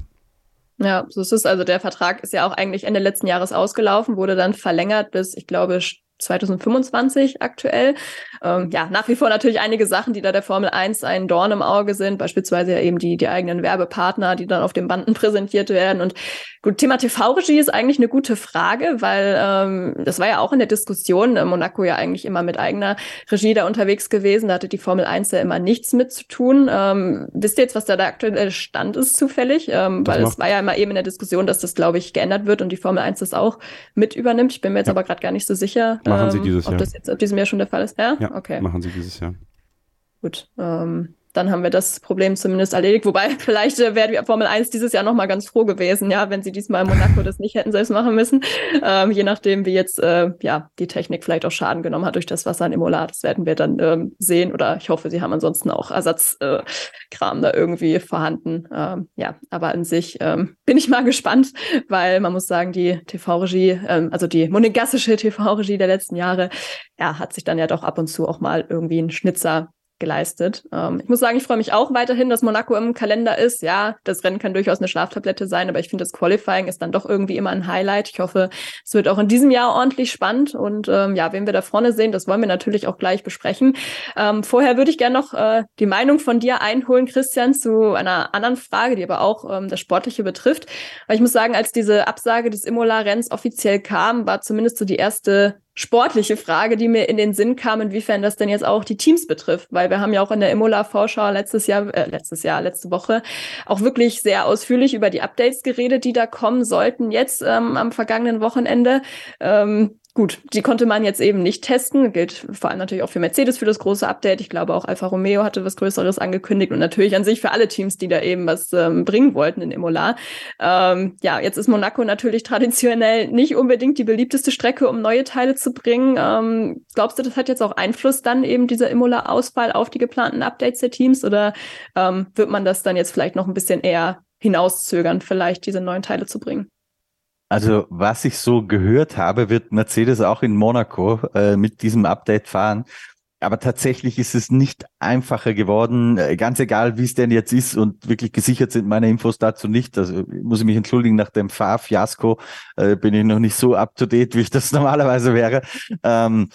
Ja, so ist es. Also der Vertrag ist ja auch eigentlich Ende letzten Jahres ausgelaufen, wurde dann verlängert bis, ich glaube, 2025 aktuell. Ähm, ja, nach wie vor natürlich einige Sachen, die da der Formel 1 ein Dorn im Auge sind, beispielsweise ja eben die, die eigenen Werbepartner, die dann auf den Banden präsentiert werden. Und gut, Thema TV-Regie ist eigentlich eine gute Frage, weil ähm, das war ja auch in der Diskussion, äh, Monaco ja eigentlich immer mit eigener Regie da unterwegs gewesen, da hatte die Formel 1 ja immer nichts mit zu tun. Ähm, wisst ihr jetzt, was da der aktuelle Stand ist zufällig? Ähm, weil es war ja immer eben in der Diskussion, dass das, glaube ich, geändert wird und die Formel 1 das auch mit übernimmt. Ich bin mir jetzt ja. aber gerade gar nicht so sicher. Machen Sie ähm, dieses Jahr. Ob das jetzt ab diesem Jahr schon der Fall ist? Ja, ja okay. machen Sie dieses Jahr. Gut. Ähm, dann haben wir das Problem zumindest erledigt. Wobei, vielleicht äh, wäre die Formel 1 dieses Jahr nochmal ganz froh gewesen, ja, wenn sie diesmal in Monaco das nicht hätten selbst machen müssen. Ähm, je nachdem, wie jetzt äh, ja die Technik vielleicht auch Schaden genommen hat durch das Wasser in Imola. Das werden wir dann ähm, sehen. Oder ich hoffe, sie haben ansonsten auch Ersatzkram äh, da irgendwie vorhanden. Ähm, ja, aber an sich ähm, bin ich mal gespannt, weil man muss sagen, die TV-Regie, ähm, also die monegassische TV-Regie der letzten Jahre, ja, hat sich dann ja doch ab und zu auch mal irgendwie einen Schnitzer geleistet. Ähm, ich muss sagen, ich freue mich auch weiterhin, dass Monaco im Kalender ist. Ja, das Rennen kann durchaus eine Schlaftablette sein, aber ich finde, das Qualifying ist dann doch irgendwie immer ein Highlight. Ich hoffe, es wird auch in diesem Jahr ordentlich spannend. Und ähm, ja, wen wir da vorne sehen, das wollen wir natürlich auch gleich besprechen. Ähm, vorher würde ich gerne noch äh, die Meinung von dir einholen, Christian, zu einer anderen Frage, die aber auch ähm, das Sportliche betrifft. Weil ich muss sagen, als diese Absage des Imola-Renns offiziell kam, war zumindest so die erste sportliche Frage, die mir in den Sinn kam, inwiefern das denn jetzt auch die Teams betrifft, weil wir haben ja auch in der Imola-Vorschau letztes Jahr, äh, letztes Jahr, letzte Woche auch wirklich sehr ausführlich über die Updates geredet, die da kommen sollten jetzt ähm, am vergangenen Wochenende. Ähm, Gut, die konnte man jetzt eben nicht testen. Gilt vor allem natürlich auch für Mercedes für das große Update. Ich glaube auch Alfa Romeo hatte was Größeres angekündigt und natürlich an sich für alle Teams, die da eben was ähm, bringen wollten in Imola. Ähm, ja, jetzt ist Monaco natürlich traditionell nicht unbedingt die beliebteste Strecke, um neue Teile zu bringen. Ähm, glaubst du, das hat jetzt auch Einfluss dann eben dieser Imola-Ausfall auf die geplanten Updates der Teams oder ähm, wird man das dann jetzt vielleicht noch ein bisschen eher hinauszögern, vielleicht diese neuen Teile zu bringen? Also was ich so gehört habe, wird Mercedes auch in Monaco äh, mit diesem Update fahren. Aber tatsächlich ist es nicht einfacher geworden, äh, ganz egal, wie es denn jetzt ist und wirklich gesichert sind meine Infos dazu nicht. Also muss ich mich entschuldigen, nach dem Fahr-Fiasko äh, bin ich noch nicht so up-to-date, wie ich das normalerweise wäre. Ähm,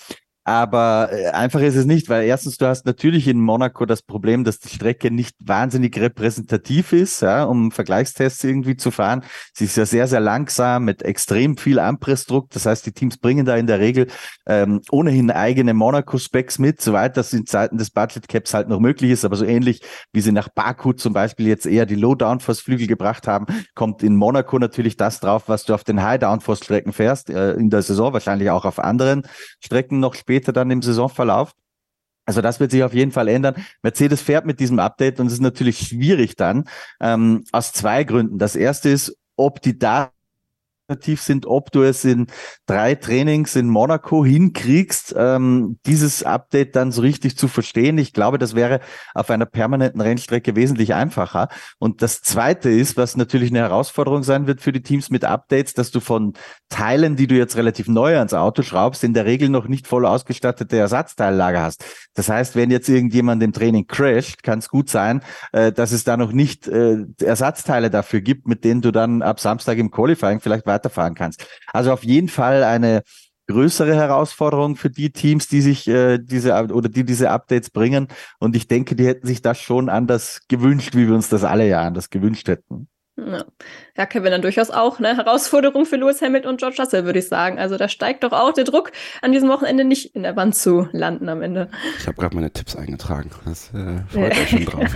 aber äh, einfach ist es nicht, weil erstens, du hast natürlich in Monaco das Problem, dass die Strecke nicht wahnsinnig repräsentativ ist, ja, um Vergleichstests irgendwie zu fahren. Sie ist ja sehr, sehr langsam mit extrem viel Anpressdruck. Das heißt, die Teams bringen da in der Regel ähm, ohnehin eigene Monaco-Specs mit, soweit das in Zeiten des Budget Caps halt noch möglich ist. Aber so ähnlich wie sie nach Baku zum Beispiel jetzt eher die Low-Downforce-Flügel gebracht haben, kommt in Monaco natürlich das drauf, was du auf den High-Downforce-Strecken fährst, äh, in der Saison, wahrscheinlich auch auf anderen Strecken noch später dann im Saisonverlauf. Also das wird sich auf jeden Fall ändern. Mercedes fährt mit diesem Update und es ist natürlich schwierig dann ähm, aus zwei Gründen. Das erste ist, ob die Daten sind, ob du es in drei Trainings in Monaco hinkriegst, ähm, dieses Update dann so richtig zu verstehen. Ich glaube, das wäre auf einer permanenten Rennstrecke wesentlich einfacher. Und das Zweite ist, was natürlich eine Herausforderung sein wird für die Teams mit Updates, dass du von Teilen, die du jetzt relativ neu ans Auto schraubst, in der Regel noch nicht voll ausgestattete Ersatzteillager hast. Das heißt, wenn jetzt irgendjemand im Training crasht, kann es gut sein, äh, dass es da noch nicht äh, Ersatzteile dafür gibt, mit denen du dann ab Samstag im Qualifying vielleicht weiter weiterfahren kannst. Also auf jeden Fall eine größere Herausforderung für die Teams, die sich äh, diese oder die diese Updates bringen. Und ich denke, die hätten sich das schon anders gewünscht, wie wir uns das alle ja anders gewünscht hätten. Ja. ja, Kevin, dann durchaus auch eine Herausforderung für Lewis Hamilton und George Russell, würde ich sagen. Also da steigt doch auch der Druck, an diesem Wochenende nicht in der Wand zu landen am Ende. Ich habe gerade meine Tipps eingetragen. Das äh, freut euch schon drauf.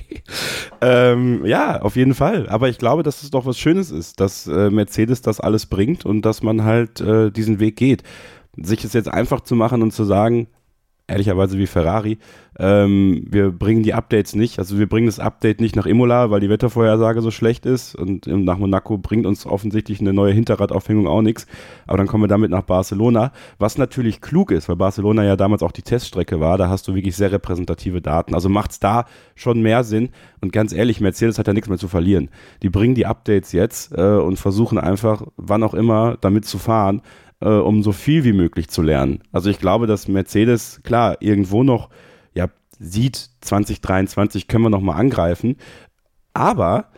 ähm, ja, auf jeden Fall. Aber ich glaube, dass es doch was Schönes ist, dass äh, Mercedes das alles bringt und dass man halt äh, diesen Weg geht. Sich es jetzt einfach zu machen und zu sagen, ehrlicherweise wie Ferrari. Ähm, wir bringen die Updates nicht, also wir bringen das Update nicht nach Imola, weil die Wettervorhersage so schlecht ist und nach Monaco bringt uns offensichtlich eine neue Hinterradaufhängung auch nichts. Aber dann kommen wir damit nach Barcelona, was natürlich klug ist, weil Barcelona ja damals auch die Teststrecke war, da hast du wirklich sehr repräsentative Daten. Also macht es da schon mehr Sinn und ganz ehrlich, Mercedes hat ja nichts mehr zu verlieren. Die bringen die Updates jetzt äh, und versuchen einfach, wann auch immer, damit zu fahren äh, um so viel wie möglich zu lernen. Also ich glaube, dass Mercedes, klar, irgendwo noch, ja, sieht, 2023 können wir noch mal angreifen, aber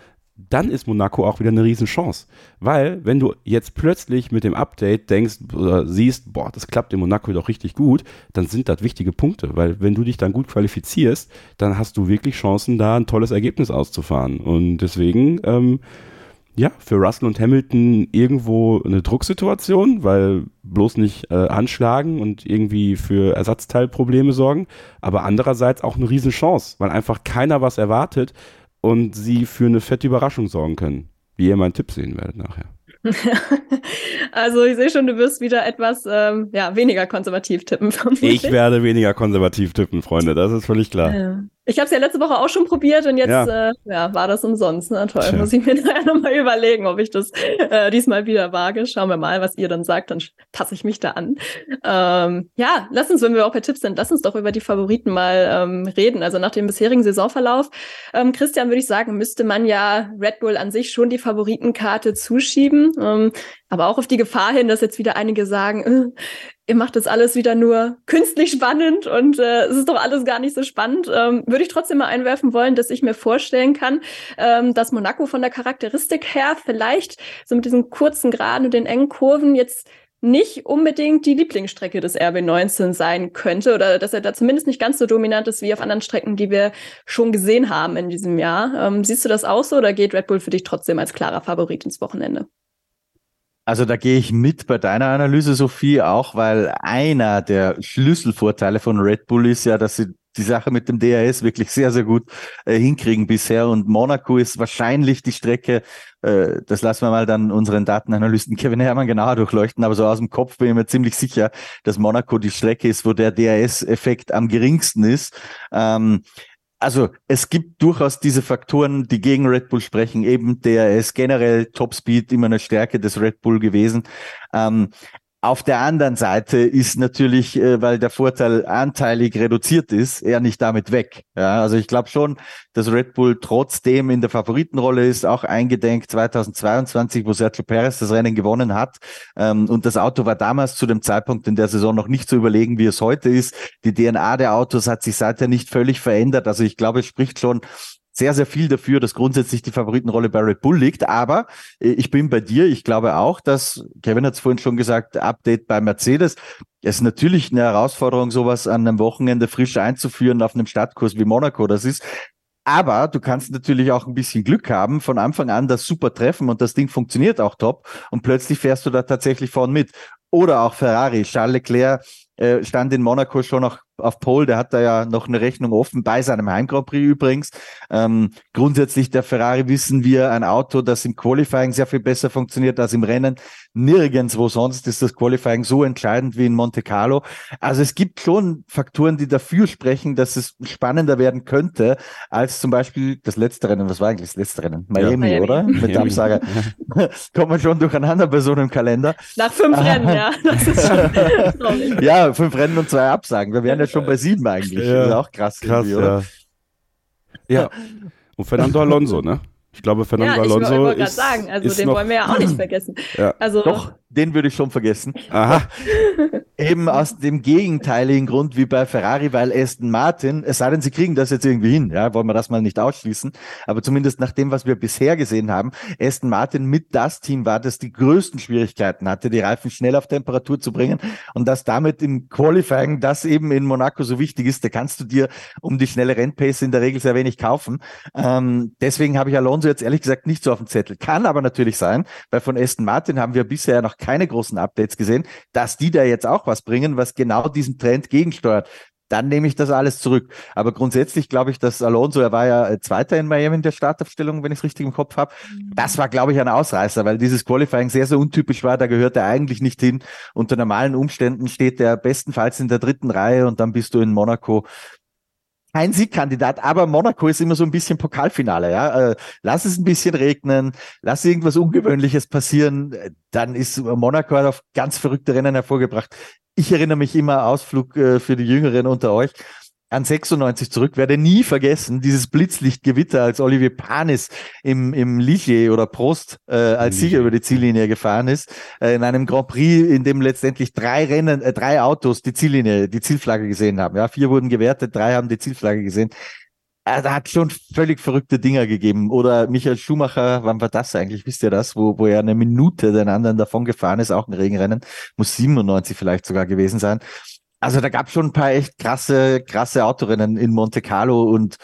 dann ist Monaco auch wieder eine Riesenchance. Weil, wenn du jetzt plötzlich mit dem Update denkst oder siehst, boah, das klappt in Monaco doch richtig gut, dann sind das wichtige Punkte. Weil, wenn du dich dann gut qualifizierst, dann hast du wirklich Chancen, da ein tolles Ergebnis auszufahren. Und deswegen, ähm, ja, für Russell und Hamilton irgendwo eine Drucksituation, weil bloß nicht äh, anschlagen und irgendwie für Ersatzteilprobleme sorgen, aber andererseits auch eine Riesenchance, weil einfach keiner was erwartet und sie für eine fette Überraschung sorgen können, wie ihr meinen Tipp sehen werdet nachher. also ich sehe schon, du wirst wieder etwas ähm, ja, weniger konservativ tippen. Vermutlich. Ich werde weniger konservativ tippen, Freunde, das ist völlig klar. Ja. Ich habe es ja letzte Woche auch schon probiert und jetzt ja. Äh, ja war das umsonst. Na ne? toll, Tja. muss ich mir nachher nochmal überlegen, ob ich das äh, diesmal wieder wage. Schauen wir mal, was ihr dann sagt, dann passe ich mich da an. Ähm, ja, lass uns, wenn wir auch bei Tipps sind, lass uns doch über die Favoriten mal ähm, reden. Also nach dem bisherigen Saisonverlauf, ähm, Christian, würde ich sagen, müsste man ja Red Bull an sich schon die Favoritenkarte zuschieben. Ähm, aber auch auf die Gefahr hin, dass jetzt wieder einige sagen, äh, ihr macht das alles wieder nur künstlich spannend und äh, es ist doch alles gar nicht so spannend. Ähm, würde ich trotzdem mal einwerfen wollen, dass ich mir vorstellen kann, ähm, dass Monaco von der Charakteristik her vielleicht so mit diesen kurzen Graden und den engen Kurven jetzt nicht unbedingt die Lieblingsstrecke des RB19 sein könnte oder dass er da zumindest nicht ganz so dominant ist wie auf anderen Strecken, die wir schon gesehen haben in diesem Jahr. Ähm, siehst du das auch so oder geht Red Bull für dich trotzdem als klarer Favorit ins Wochenende? Also da gehe ich mit bei deiner Analyse, Sophie, auch weil einer der Schlüsselvorteile von Red Bull ist ja, dass sie die Sache mit dem DRS wirklich sehr, sehr gut äh, hinkriegen bisher. Und Monaco ist wahrscheinlich die Strecke, äh, das lassen wir mal dann unseren Datenanalysten Kevin Herrmann genauer durchleuchten, aber so aus dem Kopf bin ich mir ziemlich sicher, dass Monaco die Strecke ist, wo der DRS-Effekt am geringsten ist. Ähm, also es gibt durchaus diese Faktoren, die gegen Red Bull sprechen. Eben der ist generell Topspeed immer eine Stärke des Red Bull gewesen. Ähm, auf der anderen Seite ist natürlich, äh, weil der Vorteil anteilig reduziert ist, er nicht damit weg. Ja, also ich glaube schon, dass Red Bull trotzdem in der Favoritenrolle ist, auch eingedenk 2022, wo Sergio Perez das Rennen gewonnen hat. Ähm, und das Auto war damals zu dem Zeitpunkt in der Saison noch nicht so überlegen, wie es heute ist. Die DNA der Autos hat sich seither nicht völlig verändert. Also ich glaube, es spricht schon sehr, sehr viel dafür, dass grundsätzlich die Favoritenrolle bei Red Bull liegt. Aber äh, ich bin bei dir. Ich glaube auch, dass, Kevin hat es vorhin schon gesagt, Update bei Mercedes. Es ist natürlich eine Herausforderung, sowas an einem Wochenende frisch einzuführen auf einem Stadtkurs wie Monaco. Das ist aber du kannst natürlich auch ein bisschen Glück haben, von Anfang an das super treffen und das Ding funktioniert auch top und plötzlich fährst du da tatsächlich vorn mit. Oder auch Ferrari. Charles Leclerc äh, stand in Monaco schon noch auf Pole, der hat da ja noch eine Rechnung offen bei seinem Heim Grand Prix übrigens. Ähm, grundsätzlich der Ferrari wissen wir ein Auto, das im Qualifying sehr viel besser funktioniert als im Rennen. Nirgendwo sonst ist das Qualifying so entscheidend wie in Monte Carlo. Also es gibt schon Faktoren, die dafür sprechen, dass es spannender werden könnte als zum Beispiel das letzte Rennen. Was war eigentlich das letzte Rennen? Miami, ja, oder? Mit der Absage. Kommt man schon durcheinander bei so einem Kalender. Nach fünf Rennen, ja. Das ist schon ja, fünf Rennen und zwei Absagen. Wir wären ja schon bei sieben eigentlich. Ja, das ist auch krass, krass ja. ja. Und Fernando Alonso, ne? Ich glaube, Fernando ja, Alonso. Ich wollte gerade sagen, also den noch, wollen wir ja auch nicht vergessen. Ja. Also, Doch, den würde ich schon vergessen. Aha. Eben aus dem gegenteiligen Grund wie bei Ferrari, weil Aston Martin, es sei denn, sie kriegen das jetzt irgendwie hin, ja, wollen wir das mal nicht ausschließen, aber zumindest nach dem, was wir bisher gesehen haben, Aston Martin mit das Team war, das die größten Schwierigkeiten hatte, die Reifen schnell auf Temperatur zu bringen und dass damit im Qualifying, das eben in Monaco so wichtig ist, da kannst du dir um die schnelle Rennpace in der Regel sehr wenig kaufen. Ähm, deswegen habe ich Alonso jetzt ehrlich gesagt nicht so auf dem Zettel. Kann aber natürlich sein, weil von Aston Martin haben wir bisher noch keine großen Updates gesehen, dass die da jetzt auch was bringen, was genau diesen Trend gegensteuert dann nehme ich das alles zurück. Aber grundsätzlich glaube ich, dass Alonso, er war ja äh, Zweiter in Miami in der Startaufstellung, wenn ich es richtig im Kopf habe. Mhm. Das war, glaube ich, ein Ausreißer, weil dieses Qualifying sehr, sehr untypisch war. Da gehört er eigentlich nicht hin. Unter normalen Umständen steht er bestenfalls in der dritten Reihe und dann bist du in Monaco kein Siegkandidat, aber Monaco ist immer so ein bisschen Pokalfinale, ja. Äh, lass es ein bisschen regnen, lass irgendwas Ungewöhnliches passieren, dann ist Monaco auf ganz verrückte Rennen hervorgebracht. Ich erinnere mich immer Ausflug äh, für die Jüngeren unter euch an 96 zurück, werde nie vergessen, dieses Blitzlichtgewitter, als Olivier Panis im, im Ligier oder Prost äh, als Sieger über die Ziellinie gefahren ist, äh, in einem Grand Prix, in dem letztendlich drei Rennen, äh, drei Autos die Ziellinie, die Zielflagge gesehen haben. Ja, vier wurden gewertet, drei haben die Zielflagge gesehen. Äh, da hat schon völlig verrückte Dinger gegeben. Oder Michael Schumacher, wann war das eigentlich? Wisst ihr das? Wo, wo er eine Minute den anderen davon gefahren ist, auch ein Regenrennen, muss 97 vielleicht sogar gewesen sein. Also da gab es schon ein paar echt krasse, krasse Autorennen in Monte Carlo und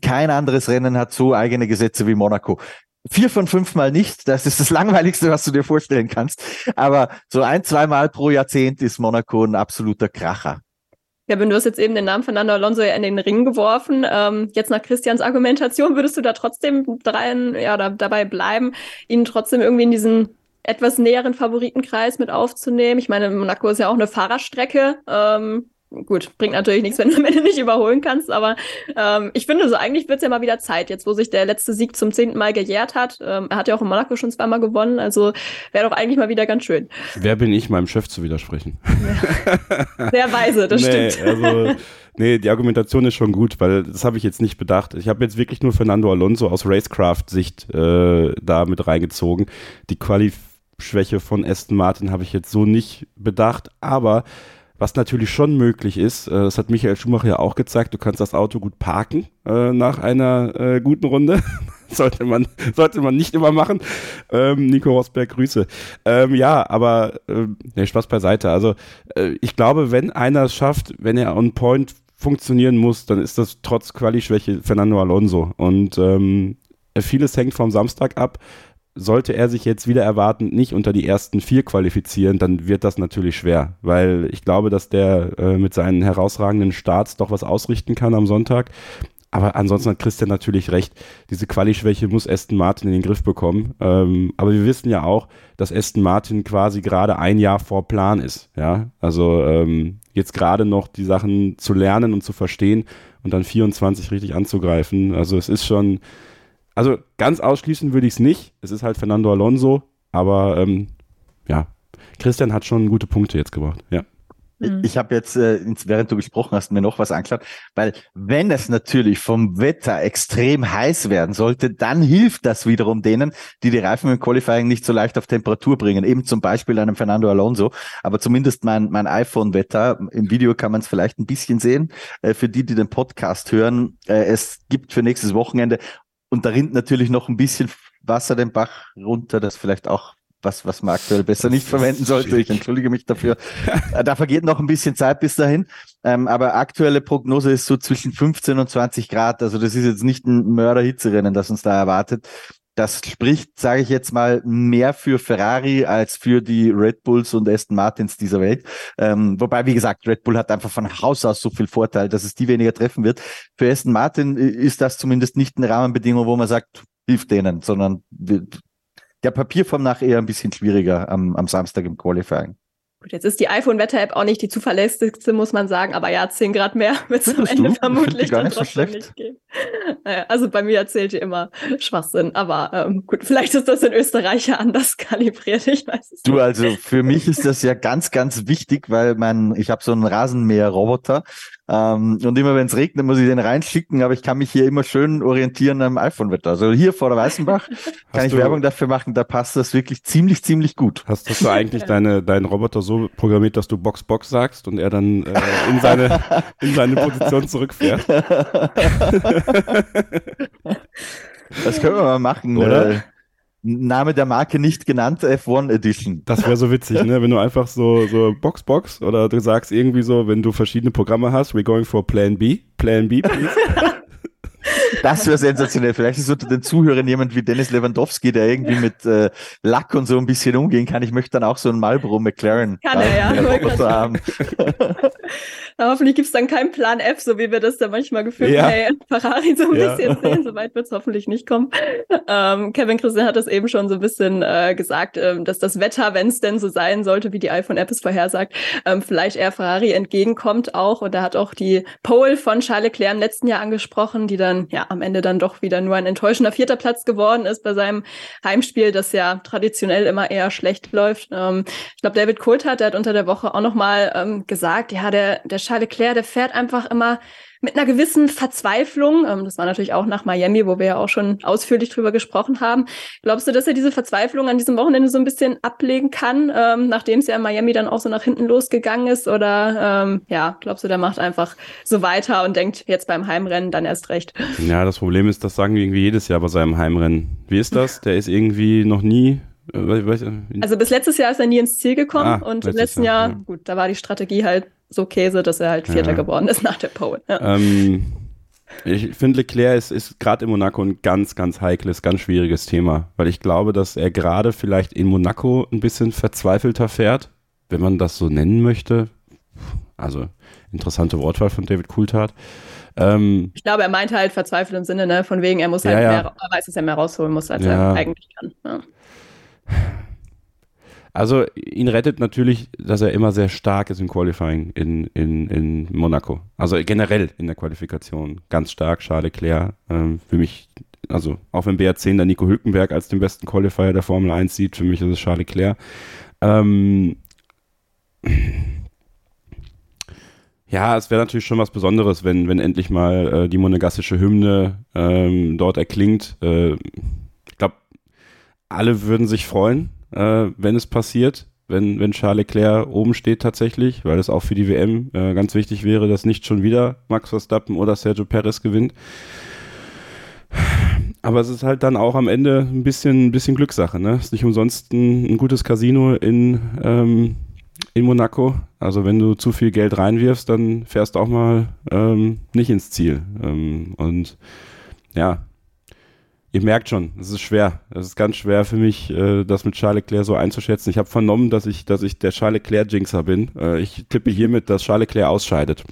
kein anderes Rennen hat so eigene Gesetze wie Monaco. Vier von fünf Mal nicht, das ist das Langweiligste, was du dir vorstellen kannst. Aber so ein, zwei Mal pro Jahrzehnt ist Monaco ein absoluter Kracher. Ja, wenn du hast jetzt eben den Namen Fernando Alonso in den Ring geworfen. Ähm, jetzt nach Christians Argumentation würdest du da trotzdem dreien, ja, da, dabei bleiben, ihn trotzdem irgendwie in diesen etwas näheren Favoritenkreis mit aufzunehmen. Ich meine, Monaco ist ja auch eine Fahrerstrecke. Ähm, gut, bringt natürlich nichts, wenn du am Ende nicht überholen kannst, aber ähm, ich finde so, eigentlich wird es ja mal wieder Zeit, jetzt wo sich der letzte Sieg zum zehnten Mal gejährt hat. Ähm, er hat ja auch in Monaco schon zweimal gewonnen, also wäre doch eigentlich mal wieder ganz schön. Wer bin ich, meinem Chef zu widersprechen? Ja. Sehr weise, das nee, stimmt. Also, nee, die Argumentation ist schon gut, weil das habe ich jetzt nicht bedacht. Ich habe jetzt wirklich nur Fernando Alonso aus Racecraft-Sicht äh, da mit reingezogen. Die Qualifizierung Schwäche von Aston Martin habe ich jetzt so nicht bedacht, aber was natürlich schon möglich ist, äh, das hat Michael Schumacher ja auch gezeigt, du kannst das Auto gut parken äh, nach einer äh, guten Runde. sollte man, sollte man nicht immer machen. Ähm, Nico Rosberg, Grüße. Ähm, ja, aber äh, nee, Spaß beiseite. Also äh, ich glaube, wenn einer es schafft, wenn er on point funktionieren muss, dann ist das trotz Quali-Schwäche Fernando Alonso. Und ähm, vieles hängt vom Samstag ab sollte er sich jetzt wieder erwartend nicht unter die ersten vier qualifizieren, dann wird das natürlich schwer, weil ich glaube, dass der äh, mit seinen herausragenden Starts doch was ausrichten kann am Sonntag. Aber ansonsten hat Christian natürlich recht. Diese Quali-Schwäche muss Aston Martin in den Griff bekommen. Ähm, aber wir wissen ja auch, dass Aston Martin quasi gerade ein Jahr vor Plan ist. Ja, also ähm, jetzt gerade noch die Sachen zu lernen und zu verstehen und dann 24 richtig anzugreifen. Also es ist schon, also ganz ausschließen würde ich es nicht. Es ist halt Fernando Alonso, aber ähm, ja, Christian hat schon gute Punkte jetzt gebracht, ja. Mhm. Ich habe jetzt, äh, während du gesprochen hast, mir noch was angeschaut, weil wenn es natürlich vom Wetter extrem heiß werden sollte, dann hilft das wiederum denen, die die Reifen im Qualifying nicht so leicht auf Temperatur bringen, eben zum Beispiel einem Fernando Alonso, aber zumindest mein, mein iPhone-Wetter, im Video kann man es vielleicht ein bisschen sehen, äh, für die, die den Podcast hören, äh, es gibt für nächstes Wochenende und da rinnt natürlich noch ein bisschen Wasser den Bach runter, das vielleicht auch was, was man aktuell besser nicht verwenden sollte. Ich entschuldige mich dafür. Äh, da vergeht noch ein bisschen Zeit bis dahin. Ähm, aber aktuelle Prognose ist so zwischen 15 und 20 Grad. Also das ist jetzt nicht ein Mörderhitzerennen, das uns da erwartet. Das spricht, sage ich jetzt mal, mehr für Ferrari als für die Red Bulls und Aston Martins dieser Welt. Ähm, wobei, wie gesagt, Red Bull hat einfach von Haus aus so viel Vorteil, dass es die weniger treffen wird. Für Aston Martin ist das zumindest nicht eine Rahmenbedingung, wo man sagt, hilft denen, sondern der Papierform nach eher ein bisschen schwieriger am, am Samstag im Qualifying. Gut, jetzt ist die iPhone-Wetter-App auch nicht die zuverlässigste, muss man sagen, aber ja, 10 Grad mehr wird es am Ende du? vermutlich gar nicht so schlecht. nicht geben. Naja, also bei mir erzählt ihr immer Schwachsinn, aber ähm, gut, vielleicht ist das in Österreich ja anders kalibriert, ich weiß es Du, nicht. also für mich ist das ja ganz, ganz wichtig, weil mein, ich habe so einen Rasenmäher-Roboter ähm, und immer wenn es regnet, muss ich den reinschicken, aber ich kann mich hier immer schön orientieren am iPhone-Wetter. Also hier vor der Weißenbach kann ich Werbung dafür machen, da passt das wirklich ziemlich, ziemlich gut. Hast, hast du eigentlich deine, deinen Roboter so programmiert, dass du Box, Box sagst und er dann äh, in, seine, in seine Position zurückfährt? das können wir mal machen, oder? Name der Marke nicht genannt, F1 Edition. Das wäre so witzig, ne? Wenn du einfach so, so Box Box oder du sagst irgendwie so, wenn du verschiedene Programme hast, we're going for Plan B, Plan B, please. Das wäre sensationell. Vielleicht ist unter den Zuhörern jemand wie Dennis Lewandowski, der irgendwie mit äh, Lack und so ein bisschen umgehen kann. Ich möchte dann auch so einen Marlboro McLaren kann er, ja. haben. hoffentlich gibt es dann keinen Plan F, so wie wir das da manchmal gefühlt ja. hey, Ferrari so ein ja. bisschen sehen. So weit wird es hoffentlich nicht kommen. Ähm, Kevin Christian hat das eben schon so ein bisschen äh, gesagt, ähm, dass das Wetter, wenn es denn so sein sollte, wie die iPhone-App es vorhersagt, ähm, vielleicht eher Ferrari entgegenkommt auch. Und er hat auch die Pole von Charles Leclerc im letzten Jahr angesprochen, die dann ja am Ende dann doch wieder nur ein enttäuschender vierter Platz geworden ist bei seinem Heimspiel, das ja traditionell immer eher schlecht läuft. Ähm, ich glaube, David Coulthard, der hat unter der Woche auch nochmal ähm, gesagt, ja, der, der Charles Leclerc, der fährt einfach immer mit einer gewissen Verzweiflung. Ähm, das war natürlich auch nach Miami, wo wir ja auch schon ausführlich drüber gesprochen haben. Glaubst du, dass er diese Verzweiflung an diesem Wochenende so ein bisschen ablegen kann, ähm, nachdem es ja in Miami dann auch so nach hinten losgegangen ist? Oder ähm, ja, glaubst du, der macht einfach so weiter und denkt jetzt beim Heimrennen dann erst recht? Ja, das Problem ist, das sagen wir irgendwie jedes Jahr bei seinem Heimrennen. Wie ist das? Der ist irgendwie noch nie äh, also bis letztes Jahr ist er nie ins Ziel gekommen ah, und im letzten Jahr, Jahr, gut, da war die Strategie halt so Käse, dass er halt Vierter ja. geworden ist nach der Pole. Ja. Ähm, ich finde, Leclerc ist, ist gerade in Monaco ein ganz, ganz heikles, ganz schwieriges Thema, weil ich glaube, dass er gerade vielleicht in Monaco ein bisschen verzweifelter fährt, wenn man das so nennen möchte. Also interessante Wortwahl von David Coulthard. Ähm, ich glaube, er meinte halt verzweifelt im Sinne, ne, von wegen, er muss halt ja, mehr, er weiß, dass er mehr rausholen muss, als er eigentlich kann. Also ihn rettet natürlich, dass er immer sehr stark ist im Qualifying in, in, in Monaco. Also generell in der Qualifikation. Ganz stark, Charles Leclerc. Ähm, für mich, also auch wenn BR10 da Nico Hülkenberg als den besten Qualifier der Formel 1 sieht, für mich ist es Charles Leclerc. Ähm, ja, es wäre natürlich schon was Besonderes, wenn, wenn endlich mal äh, die monegassische Hymne ähm, dort erklingt. Äh, ich glaube, alle würden sich freuen äh, wenn es passiert, wenn, wenn Charles Leclerc oben steht tatsächlich, weil es auch für die WM äh, ganz wichtig wäre, dass nicht schon wieder Max Verstappen oder Sergio Perez gewinnt. Aber es ist halt dann auch am Ende ein bisschen, ein bisschen Glückssache. Ne? Ist nicht umsonst ein, ein gutes Casino in, ähm, in Monaco. Also wenn du zu viel Geld reinwirfst, dann fährst du auch mal ähm, nicht ins Ziel. Ähm, und ja, ihr merkt schon, es ist schwer. Es ist ganz schwer für mich, äh, das mit Charles Leclerc so einzuschätzen. Ich habe vernommen, dass ich, dass ich der Charles Leclerc Jinxer bin. Äh, ich tippe hiermit, dass Charles Leclerc ausscheidet.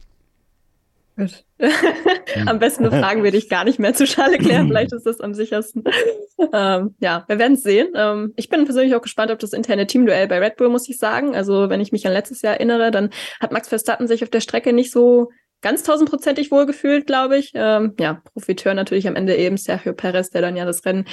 Am besten befragen wir dich gar nicht mehr zu Charles Leclerc. Vielleicht ist das am sichersten. ähm, ja, wir werden es sehen. Ähm, ich bin persönlich auch gespannt auf das interne Teamduell bei Red Bull, muss ich sagen. Also, wenn ich mich an letztes Jahr erinnere, dann hat Max Verstappen sich auf der Strecke nicht so ganz tausendprozentig wohlgefühlt, glaube ich. Ähm, ja, Profiteur natürlich am Ende eben Sergio Perez, der dann ja das Rennen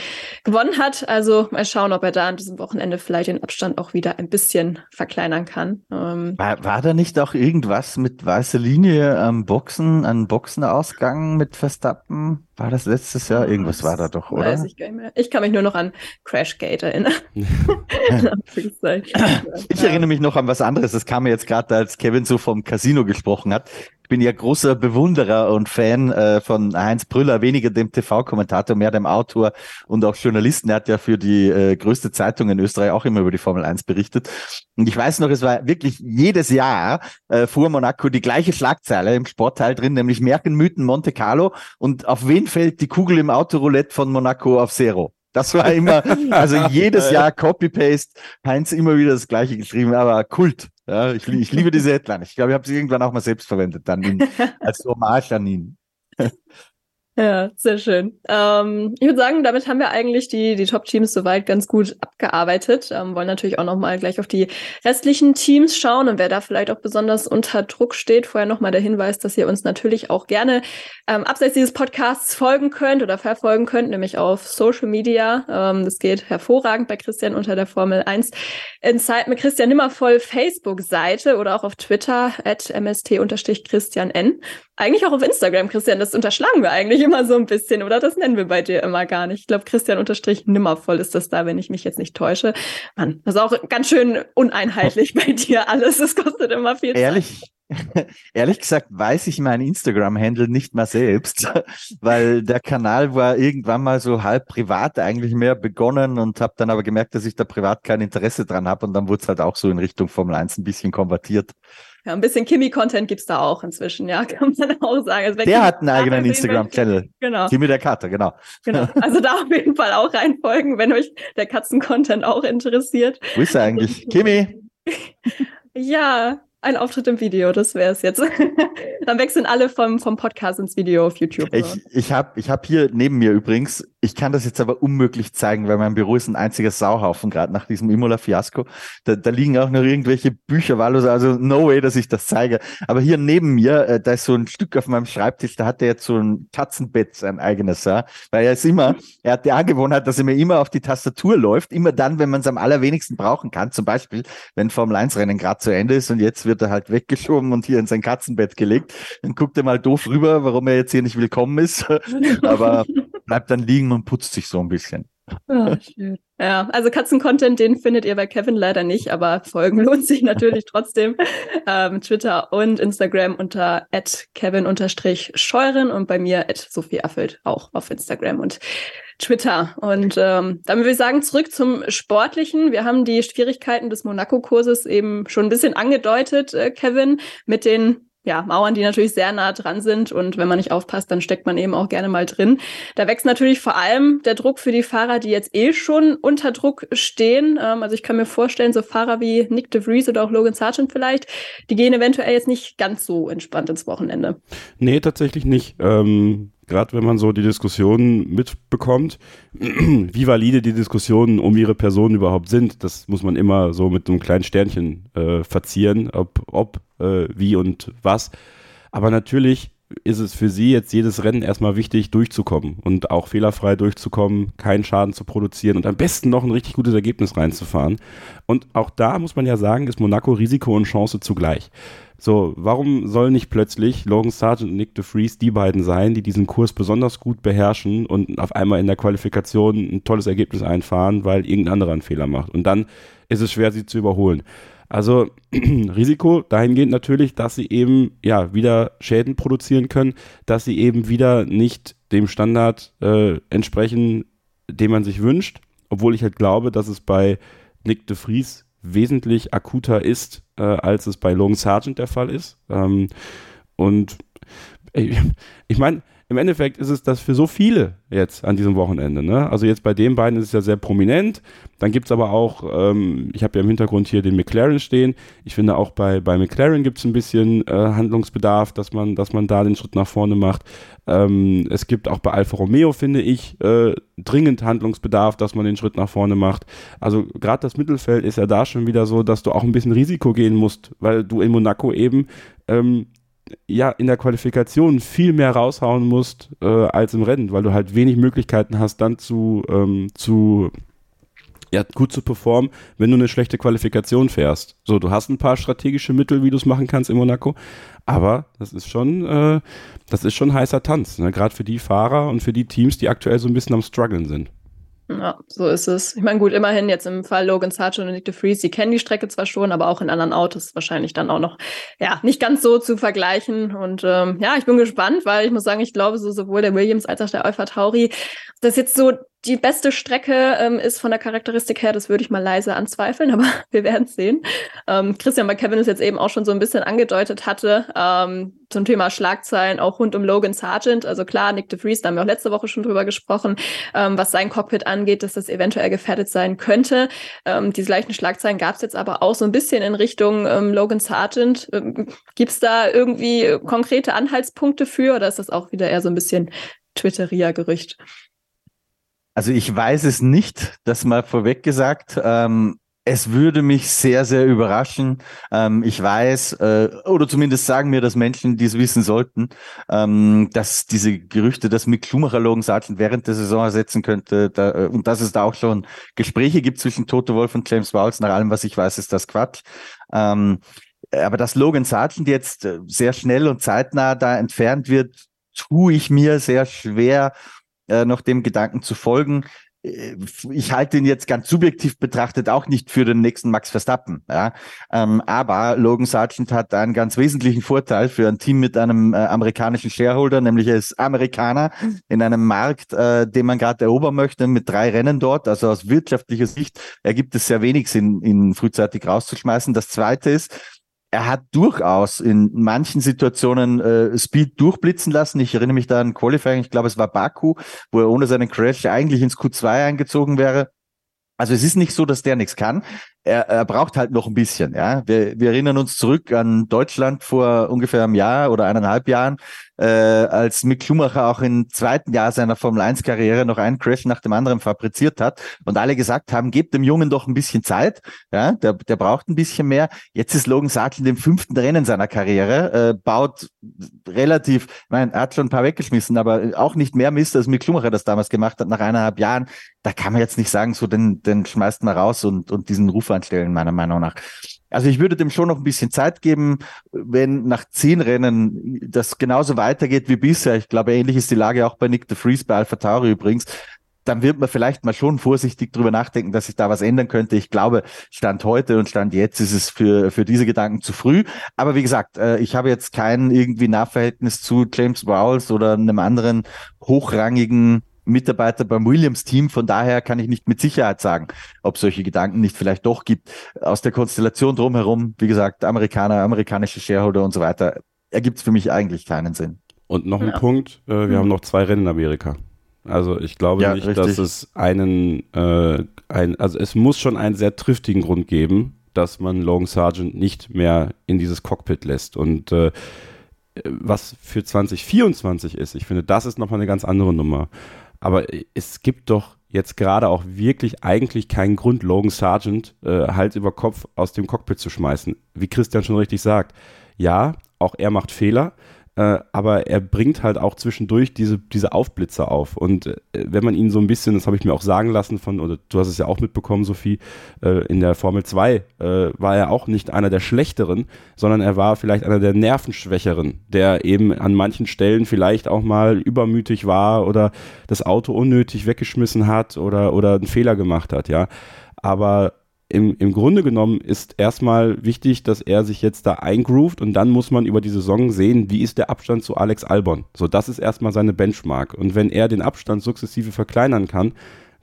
gewonnen hat. Also mal schauen, ob er da an diesem Wochenende vielleicht den Abstand auch wieder ein bisschen verkleinern kann. Ähm, war, war da nicht auch irgendwas mit weißer Linie am Boxen, an Boxenausgang mit Verstappen? War das letztes Jahr? Irgendwas war da doch, oder? Weiß ich gar nicht mehr. Ich kann mich nur noch an Crashgate erinnern. ich erinnere mich noch an was anderes. Das kam mir jetzt gerade, als Kevin so vom Casino gesprochen hat. Ich bin ja großer Bewunderer und Fan äh, von Heinz Brüller, weniger dem TV-Kommentator, mehr dem Autor und auch Journalisten. Er hat ja für die äh, größte Zeitung in Österreich auch immer über die Formel 1 berichtet. Und ich weiß noch, es war wirklich jedes Jahr äh, fuhr Monaco die gleiche Schlagzeile im Sportteil drin, nämlich Märchenmythen Monte Carlo und auf wen fällt die Kugel im Autoroulette von Monaco auf Zero? Das war immer, also jedes Jahr Copy-Paste, Heinz immer wieder das gleiche geschrieben, aber Kult. Ja, ich, ich liebe diese Headline. Ich glaube, ich habe sie irgendwann auch mal selbst verwendet, dann in, als Hommage an ihn. Ja, sehr schön. Ähm, ich würde sagen, damit haben wir eigentlich die, die Top-Teams soweit ganz gut abgearbeitet. Ähm, wollen natürlich auch nochmal gleich auf die restlichen Teams schauen und wer da vielleicht auch besonders unter Druck steht. Vorher nochmal der Hinweis, dass ihr uns natürlich auch gerne ähm, abseits dieses Podcasts folgen könnt oder verfolgen könnt, nämlich auf Social Media. Ähm, das geht hervorragend bei Christian unter der Formel 1 Insight mit Christian Nimmervoll Facebook-Seite oder auch auf Twitter at mst-christian n. Eigentlich auch auf Instagram, Christian. Das unterschlagen wir eigentlich immer so ein bisschen, oder? Das nennen wir bei dir immer gar nicht. Ich glaube, Christian unterstrich nimmervoll ist das da, wenn ich mich jetzt nicht täusche. Mann, das ist auch ganz schön uneinheitlich bei dir alles. Es kostet immer viel Zeit. Ehrlich? Ehrlich gesagt weiß ich meinen Instagram-Handle nicht mehr selbst, weil der Kanal war irgendwann mal so halb privat eigentlich mehr begonnen und habe dann aber gemerkt, dass ich da privat kein Interesse dran habe und dann wurde es halt auch so in Richtung Formel 1 ein bisschen konvertiert. Ja, ein bisschen Kimi-Content gibt's da auch inzwischen, ja, kann man auch sagen. Also, der hat einen eigenen Instagram-Channel. Genau. Kimi der Kater, genau. Genau. Also da auf jeden Fall auch reinfolgen, wenn euch der Katzen-Content auch interessiert. Wo ist er eigentlich? Kimi! ja, ein Auftritt im Video, das wäre es jetzt. Dann wechseln alle vom, vom Podcast ins Video auf YouTube. Ich, ich habe ich hab hier neben mir übrigens, ich kann das jetzt aber unmöglich zeigen, weil mein Büro ist ein einziger Sauhaufen, gerade nach diesem Imola-Fiasko. Da, da liegen auch noch irgendwelche Bücher, wahllos, also no way, dass ich das zeige. Aber hier neben mir, äh, da ist so ein Stück auf meinem Schreibtisch, da hat er jetzt so ein Katzenbett, sein eigenes, ja. Weil er ist immer, er hat die Angewohnheit, dass er mir immer auf die Tastatur läuft, immer dann, wenn man es am allerwenigsten brauchen kann. Zum Beispiel, wenn Formel 1-Rennen gerade zu Ende ist und jetzt wird er halt weggeschoben und hier in sein Katzenbett gelegt. Dann guckt er mal doof rüber, warum er jetzt hier nicht willkommen ist. Aber bleibt dann liegen und putzt sich so ein bisschen. Oh, schön. Ja, also Katzen-Content, den findet ihr bei Kevin leider nicht, aber Folgen lohnt sich natürlich trotzdem. Ähm, Twitter und Instagram unter kevin-scheuren und bei mir at Sophie Affelt auch auf Instagram und Twitter. Und ähm, dann würde ich sagen, zurück zum Sportlichen. Wir haben die Schwierigkeiten des Monaco-Kurses eben schon ein bisschen angedeutet, äh, Kevin, mit den ja, Mauern, die natürlich sehr nah dran sind. Und wenn man nicht aufpasst, dann steckt man eben auch gerne mal drin. Da wächst natürlich vor allem der Druck für die Fahrer, die jetzt eh schon unter Druck stehen. Ähm, also ich kann mir vorstellen, so Fahrer wie Nick de Vries oder auch Logan Sargent vielleicht, die gehen eventuell jetzt nicht ganz so entspannt ins Wochenende. Nee, tatsächlich nicht. Ähm gerade wenn man so die Diskussionen mitbekommt, wie valide die Diskussionen um ihre Person überhaupt sind, das muss man immer so mit einem kleinen Sternchen äh, verzieren, ob, ob äh, wie und was. Aber natürlich ist es für sie jetzt jedes Rennen erstmal wichtig, durchzukommen und auch fehlerfrei durchzukommen, keinen Schaden zu produzieren und am besten noch ein richtig gutes Ergebnis reinzufahren. Und auch da muss man ja sagen, ist Monaco Risiko und Chance zugleich. So, warum soll nicht plötzlich Logan Sargent und Nick de Vries die beiden sein, die diesen Kurs besonders gut beherrschen und auf einmal in der Qualifikation ein tolles Ergebnis einfahren, weil irgendein anderer einen Fehler macht? Und dann ist es schwer, sie zu überholen. Also Risiko dahingehend natürlich, dass sie eben ja wieder Schäden produzieren können, dass sie eben wieder nicht dem Standard äh, entsprechen, den man sich wünscht, obwohl ich halt glaube, dass es bei Nick de Vries wesentlich akuter ist, äh, als es bei Logan Sargent der Fall ist. Ähm, und ich, ich meine, im Endeffekt ist es das für so viele jetzt an diesem Wochenende. Ne? Also jetzt bei den beiden ist es ja sehr prominent. Dann gibt es aber auch, ähm, ich habe ja im Hintergrund hier den McLaren stehen. Ich finde auch bei, bei McLaren gibt es ein bisschen äh, Handlungsbedarf, dass man, dass man da den Schritt nach vorne macht. Ähm, es gibt auch bei Alfa Romeo, finde ich, äh, dringend Handlungsbedarf, dass man den Schritt nach vorne macht. Also gerade das Mittelfeld ist ja da schon wieder so, dass du auch ein bisschen Risiko gehen musst, weil du in Monaco eben ähm, ja in der Qualifikation viel mehr raushauen musst äh, als im Rennen, weil du halt wenig Möglichkeiten hast, dann zu, ähm, zu ja, gut zu performen, wenn du eine schlechte Qualifikation fährst. So, du hast ein paar strategische Mittel, wie du es machen kannst in Monaco, aber das ist schon, äh, das ist schon heißer Tanz, ne? gerade für die Fahrer und für die Teams, die aktuell so ein bisschen am struggeln sind. Ja, so ist es. Ich meine, gut, immerhin jetzt im Fall Logan Sargent und Nick de Vries, sie kennen die Strecke zwar schon, aber auch in anderen Autos wahrscheinlich dann auch noch, ja, nicht ganz so zu vergleichen. Und ähm, ja, ich bin gespannt, weil ich muss sagen, ich glaube, so sowohl der Williams als auch der Alpha Tauri, das jetzt so die beste Strecke ähm, ist von der Charakteristik her, das würde ich mal leise anzweifeln, aber wir werden sehen. Ähm, Christian McKevin es jetzt eben auch schon so ein bisschen angedeutet hatte, ähm, zum Thema Schlagzeilen auch rund um Logan Sargent. Also klar, Nick DeVries, da haben wir auch letzte Woche schon drüber gesprochen, ähm, was sein Cockpit angeht, dass das eventuell gefährdet sein könnte. Ähm, diese gleichen Schlagzeilen gab es jetzt aber auch so ein bisschen in Richtung ähm, Logan Sargent. Ähm, Gibt es da irgendwie konkrete Anhaltspunkte für oder ist das auch wieder eher so ein bisschen Twitteria-Gerücht? Also ich weiß es nicht, das mal vorweg gesagt. Ähm, es würde mich sehr, sehr überraschen. Ähm, ich weiß, äh, oder zumindest sagen mir das Menschen, die es wissen sollten, ähm, dass diese Gerüchte, dass Mick Schumacher Logan Sargent während der Saison ersetzen könnte da, äh, und dass es da auch schon Gespräche gibt zwischen Toto Wolf und James Bowles, nach allem, was ich weiß, ist das Quatsch. Ähm, aber dass Logan Sargent jetzt äh, sehr schnell und zeitnah da entfernt wird, tue ich mir sehr schwer äh, noch dem Gedanken zu folgen. Äh, ich halte ihn jetzt ganz subjektiv betrachtet auch nicht für den nächsten Max Verstappen. Ja? Ähm, aber Logan Sargent hat einen ganz wesentlichen Vorteil für ein Team mit einem äh, amerikanischen Shareholder, nämlich er ist Amerikaner in einem Markt, äh, den man gerade erobern möchte, mit drei Rennen dort. Also aus wirtschaftlicher Sicht ergibt es sehr wenig Sinn, ihn frühzeitig rauszuschmeißen. Das Zweite ist, er hat durchaus in manchen Situationen äh, Speed durchblitzen lassen. Ich erinnere mich da an Qualifying, ich glaube, es war Baku, wo er ohne seinen Crash eigentlich ins Q2 eingezogen wäre. Also es ist nicht so, dass der nichts kann. Er, er braucht halt noch ein bisschen. Ja, wir, wir erinnern uns zurück an Deutschland vor ungefähr einem Jahr oder eineinhalb Jahren, äh, als Mick Schumacher auch im zweiten Jahr seiner Formel 1 Karriere noch einen Crash nach dem anderen fabriziert hat und alle gesagt haben, gebt dem Jungen doch ein bisschen Zeit. Ja, der, der braucht ein bisschen mehr. Jetzt ist Logan Sargent im fünften Rennen seiner Karriere, äh, baut relativ, meine, er hat schon ein paar weggeschmissen, aber auch nicht mehr Mist, als Mick Schumacher das damals gemacht hat nach eineinhalb Jahren. Da kann man jetzt nicht sagen, so den, den schmeißt man raus und, und diesen Ruf anstellen, meiner Meinung nach. Also ich würde dem schon noch ein bisschen Zeit geben, wenn nach zehn Rennen das genauso weitergeht wie bisher. Ich glaube, ähnlich ist die Lage auch bei Nick de Vries, bei Alpha Tauri übrigens. Dann wird man vielleicht mal schon vorsichtig drüber nachdenken, dass sich da was ändern könnte. Ich glaube, Stand heute und Stand jetzt ist es für, für diese Gedanken zu früh. Aber wie gesagt, äh, ich habe jetzt kein irgendwie Nachverhältnis zu James Bowles oder einem anderen hochrangigen Mitarbeiter beim Williams-Team. Von daher kann ich nicht mit Sicherheit sagen, ob solche Gedanken nicht vielleicht doch gibt. Aus der Konstellation drumherum, wie gesagt, Amerikaner, amerikanische Shareholder und so weiter, ergibt es für mich eigentlich keinen Sinn. Und noch ein ja. Punkt, äh, wir mhm. haben noch zwei Rennen in Amerika. Also ich glaube ja, nicht, richtig. dass es einen, äh, ein, also es muss schon einen sehr triftigen Grund geben, dass man Logan Sargent nicht mehr in dieses Cockpit lässt. Und äh, was für 2024 ist, ich finde, das ist nochmal eine ganz andere Nummer. Aber es gibt doch jetzt gerade auch wirklich eigentlich keinen Grund, Logan Sargent äh, Hals über Kopf aus dem Cockpit zu schmeißen. Wie Christian schon richtig sagt. Ja, auch er macht Fehler, äh, aber er bringt halt auch zwischendurch diese, diese Aufblitzer auf. Und äh, wenn man ihn so ein bisschen, das habe ich mir auch sagen lassen von, oder du hast es ja auch mitbekommen, Sophie, äh, in der Formel 2 äh, war er auch nicht einer der schlechteren, sondern er war vielleicht einer der nervenschwächeren, der eben an manchen Stellen vielleicht auch mal übermütig war oder das Auto unnötig weggeschmissen hat oder, oder einen Fehler gemacht hat, ja. Aber im, im Grunde genommen ist erstmal wichtig, dass er sich jetzt da eingroovt und dann muss man über die Saison sehen, wie ist der Abstand zu Alex Albon. So, das ist erstmal seine Benchmark. Und wenn er den Abstand sukzessive verkleinern kann,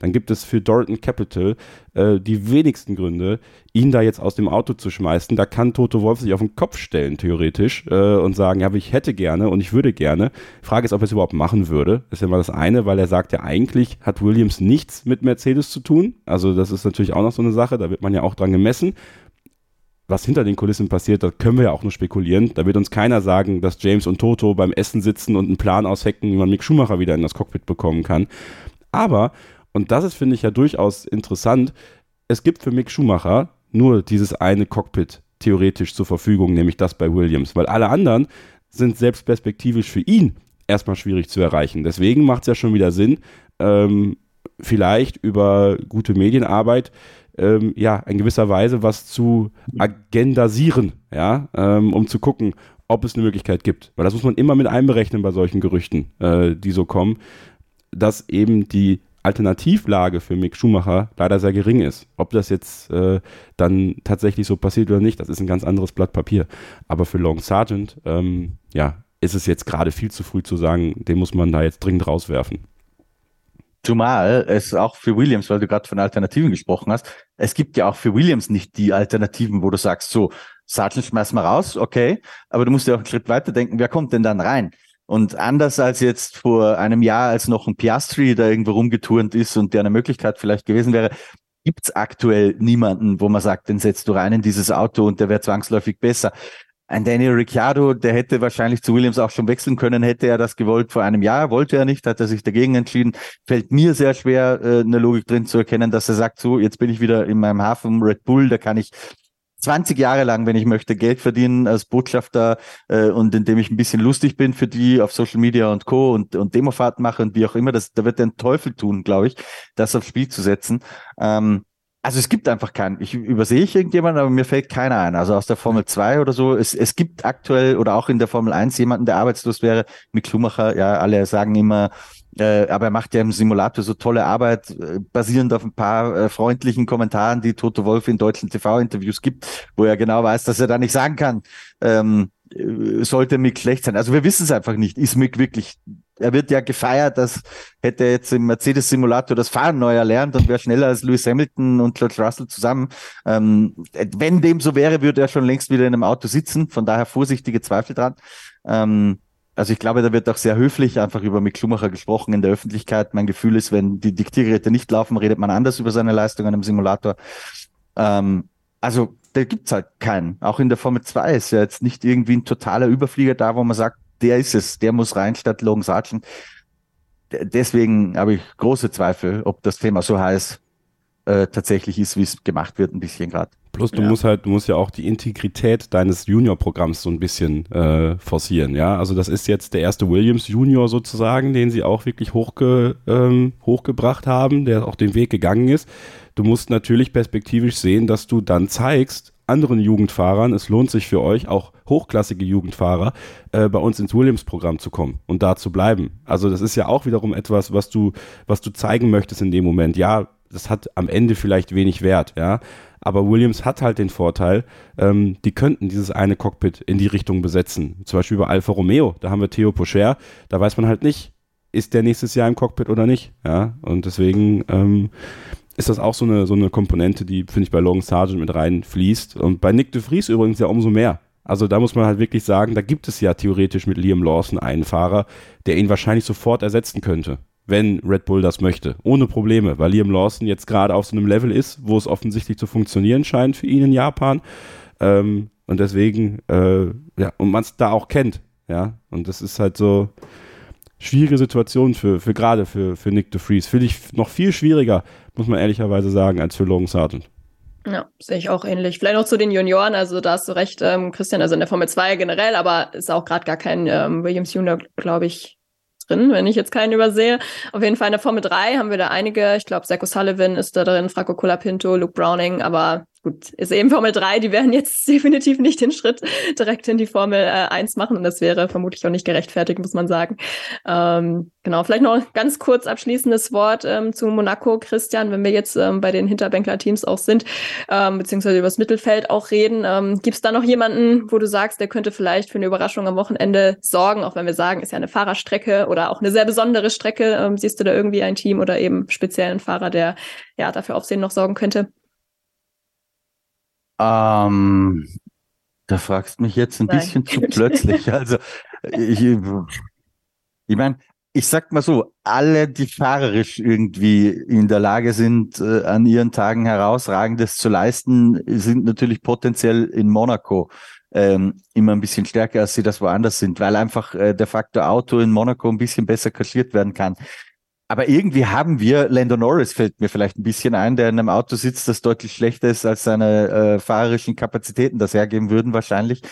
dann gibt es für Dorton Capital äh, die wenigsten Gründe, ihn da jetzt aus dem Auto zu schmeißen. Da kann Toto Wolf sich auf den Kopf stellen, theoretisch, äh, und sagen, ja, ich hätte gerne und ich würde gerne. Frage ist, ob er es überhaupt machen würde. Das ist ja mal das eine, weil er sagt ja, eigentlich hat Williams nichts mit Mercedes zu tun. Also das ist natürlich auch noch so eine Sache, da wird man ja auch dran gemessen was hinter den Kulissen passiert, da können wir ja auch nur spekulieren. Da wird uns keiner sagen, dass James und Toto beim Essen sitzen und einen Plan aushecken, wie man Mick Schumacher wieder in das Cockpit bekommen kann. Aber und das ist, finde ich, ja durchaus interessant. Es gibt für Mick Schumacher nur dieses eine Cockpit theoretisch zur Verfügung, nämlich das bei Williams, weil alle anderen sind selbst perspektivisch für ihn erstmal schwierig zu erreichen. Deswegen macht es ja schon wieder Sinn, ähm, vielleicht über gute Medienarbeit ähm, ja in gewisser Weise was zu agendasieren, ja, ähm, um zu gucken, ob es eine Möglichkeit gibt. Weil das muss man immer mit einberechnen bei solchen Gerüchten, äh, die so kommen, dass eben die Alternativlage für Mick Schumacher leider sehr gering ist. Ob das jetzt äh, dann tatsächlich so passiert oder nicht, das ist ein ganz anderes Blatt Papier. Aber für Long Sargent, ähm, ja, ist es jetzt gerade viel zu früh zu sagen, den muss man da jetzt dringend rauswerfen. Zumal es auch für Williams, weil du gerade von Alternativen gesprochen hast, es gibt ja auch für Williams nicht die Alternativen, wo du sagst, so, Sargent schmeiß mal raus, okay, aber du musst ja auch einen Schritt weiter denken, wer kommt denn dann rein? Und anders als jetzt vor einem Jahr, als noch ein Piastri da irgendwo rumgeturnt ist und der eine Möglichkeit vielleicht gewesen wäre, gibt's aktuell niemanden, wo man sagt, den setzt du rein in dieses Auto und der wäre zwangsläufig besser. Ein Daniel Ricciardo, der hätte wahrscheinlich zu Williams auch schon wechseln können, hätte er das gewollt vor einem Jahr, wollte er nicht, hat er sich dagegen entschieden. Fällt mir sehr schwer, äh, eine Logik drin zu erkennen, dass er sagt, so, jetzt bin ich wieder in meinem Hafen Red Bull, da kann ich 20 Jahre lang, wenn ich möchte, Geld verdienen als Botschafter äh, und indem ich ein bisschen lustig bin für die auf Social Media und Co. und, und Demofahrten mache und wie auch immer, das, da wird er einen Teufel tun, glaube ich, das aufs Spiel zu setzen. Ähm, also es gibt einfach keinen. Ich übersehe ich irgendjemanden, aber mir fällt keiner ein. Also aus der Formel 2 oder so. Es, es gibt aktuell oder auch in der Formel 1 jemanden, der arbeitslos wäre. Mick Schumacher, ja, alle sagen immer, äh, aber er macht ja im Simulator so tolle Arbeit, äh, basierend auf ein paar äh, freundlichen Kommentaren, die Toto Wolf in deutschen TV-Interviews gibt, wo er genau weiß, dass er da nicht sagen kann, ähm, äh, sollte Mick schlecht sein. Also wir wissen es einfach nicht. Ist Mick wirklich er wird ja gefeiert, dass hätte er jetzt im Mercedes-Simulator das Fahren neu erlernt und wäre schneller als Lewis Hamilton und George Russell zusammen. Ähm, wenn dem so wäre, würde er schon längst wieder in einem Auto sitzen. Von daher vorsichtige Zweifel dran. Ähm, also ich glaube, da wird auch sehr höflich einfach über Mick Schumacher gesprochen in der Öffentlichkeit. Mein Gefühl ist, wenn die Diktiergeräte nicht laufen, redet man anders über seine Leistungen im Simulator. Ähm, also da gibt's halt keinen. Auch in der Formel 2 ist ja jetzt nicht irgendwie ein totaler Überflieger da, wo man sagt, der ist es, der muss rein statt Logan Sargent. Deswegen habe ich große Zweifel, ob das Thema so heiß äh, tatsächlich ist, wie es gemacht wird, ein bisschen gerade. Plus du ja. musst halt, du musst ja auch die Integrität deines Junior-Programms so ein bisschen äh, forcieren, ja. Also das ist jetzt der erste Williams Junior sozusagen, den sie auch wirklich hochge, ähm, hochgebracht haben, der auch den Weg gegangen ist. Du musst natürlich perspektivisch sehen, dass du dann zeigst, anderen Jugendfahrern, es lohnt sich für euch, auch hochklassige Jugendfahrer, äh, bei uns ins Williams-Programm zu kommen und da zu bleiben. Also das ist ja auch wiederum etwas, was du, was du zeigen möchtest in dem Moment. Ja, das hat am Ende vielleicht wenig Wert, ja. Aber Williams hat halt den Vorteil, ähm, die könnten dieses eine Cockpit in die Richtung besetzen. Zum Beispiel bei Alfa Romeo, da haben wir Theo Pocher, da weiß man halt nicht, ist der nächstes Jahr im Cockpit oder nicht, ja. Und deswegen ähm, ist das auch so eine, so eine Komponente, die, finde ich, bei Logan Sargent mit reinfließt. Und bei Nick de Vries übrigens ja umso mehr. Also da muss man halt wirklich sagen, da gibt es ja theoretisch mit Liam Lawson einen Fahrer, der ihn wahrscheinlich sofort ersetzen könnte, wenn Red Bull das möchte. Ohne Probleme, weil Liam Lawson jetzt gerade auf so einem Level ist, wo es offensichtlich zu funktionieren scheint für ihn in Japan. Ähm, und deswegen, äh, ja, und man es da auch kennt. Ja, und das ist halt so, schwierige Situation für, für gerade für, für Nick de Vries. Finde ich noch viel schwieriger, muss man ehrlicherweise sagen, als für Logan Sargent. Ja, sehe ich auch ähnlich. Vielleicht noch zu den Junioren, also da hast du recht, ähm, Christian, also in der Formel 2 generell, aber ist auch gerade gar kein ähm, Williams Junior, glaube ich, drin, wenn ich jetzt keinen übersehe. Auf jeden Fall in der Formel 3 haben wir da einige. Ich glaube, Zach Sullivan ist da drin, Franco Colapinto, Luke Browning, aber gut, ist eben Formel 3, die werden jetzt definitiv nicht den Schritt direkt in die Formel äh, 1 machen und das wäre vermutlich auch nicht gerechtfertigt, muss man sagen. Ähm, genau, vielleicht noch ganz kurz abschließendes Wort ähm, zu Monaco, Christian, wenn wir jetzt ähm, bei den Hinterbänkler-Teams auch sind, ähm, beziehungsweise über das Mittelfeld auch reden. Ähm, Gibt es da noch jemanden, wo du sagst, der könnte vielleicht für eine Überraschung am Wochenende sorgen, auch wenn wir sagen, ist ja eine Fahrerstrecke oder auch eine sehr besondere Strecke. Ähm, siehst du da irgendwie ein Team oder eben speziellen Fahrer, der ja dafür Aufsehen noch sorgen könnte? Ähm, da fragst mich jetzt ein Nein. bisschen zu plötzlich. Also ich, ich meine, ich sag mal so, alle, die fahrerisch irgendwie in der Lage sind, äh, an ihren Tagen herausragendes zu leisten, sind natürlich potenziell in Monaco ähm, immer ein bisschen stärker, als sie das woanders sind, weil einfach äh, der Faktor Auto in Monaco ein bisschen besser kaschiert werden kann. Aber irgendwie haben wir, Lando Norris fällt mir vielleicht ein bisschen ein, der in einem Auto sitzt, das deutlich schlechter ist, als seine äh, fahrerischen Kapazitäten das hergeben würden wahrscheinlich.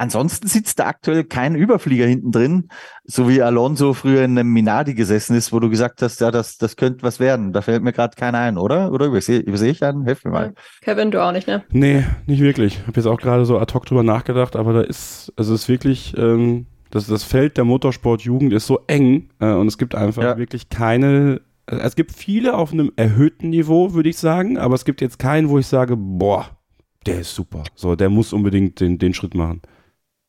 Ansonsten sitzt da aktuell kein Überflieger hinten drin, so wie Alonso früher in einem Minardi gesessen ist, wo du gesagt hast, ja, das, das könnte was werden. Da fällt mir gerade keiner ein, oder? Oder übersehe, übersehe ich einen? Hilf mir mal. Kevin, du auch nicht, ne? Nee, nicht wirklich. Ich habe jetzt auch gerade so ad hoc drüber nachgedacht, aber da ist, also es ist wirklich, ähm, das, das Feld der Motorsportjugend ist so eng äh, und es gibt einfach ja. wirklich keine. Äh, es gibt viele auf einem erhöhten Niveau, würde ich sagen, aber es gibt jetzt keinen, wo ich sage, boah, der ist super. So, der muss unbedingt den, den Schritt machen.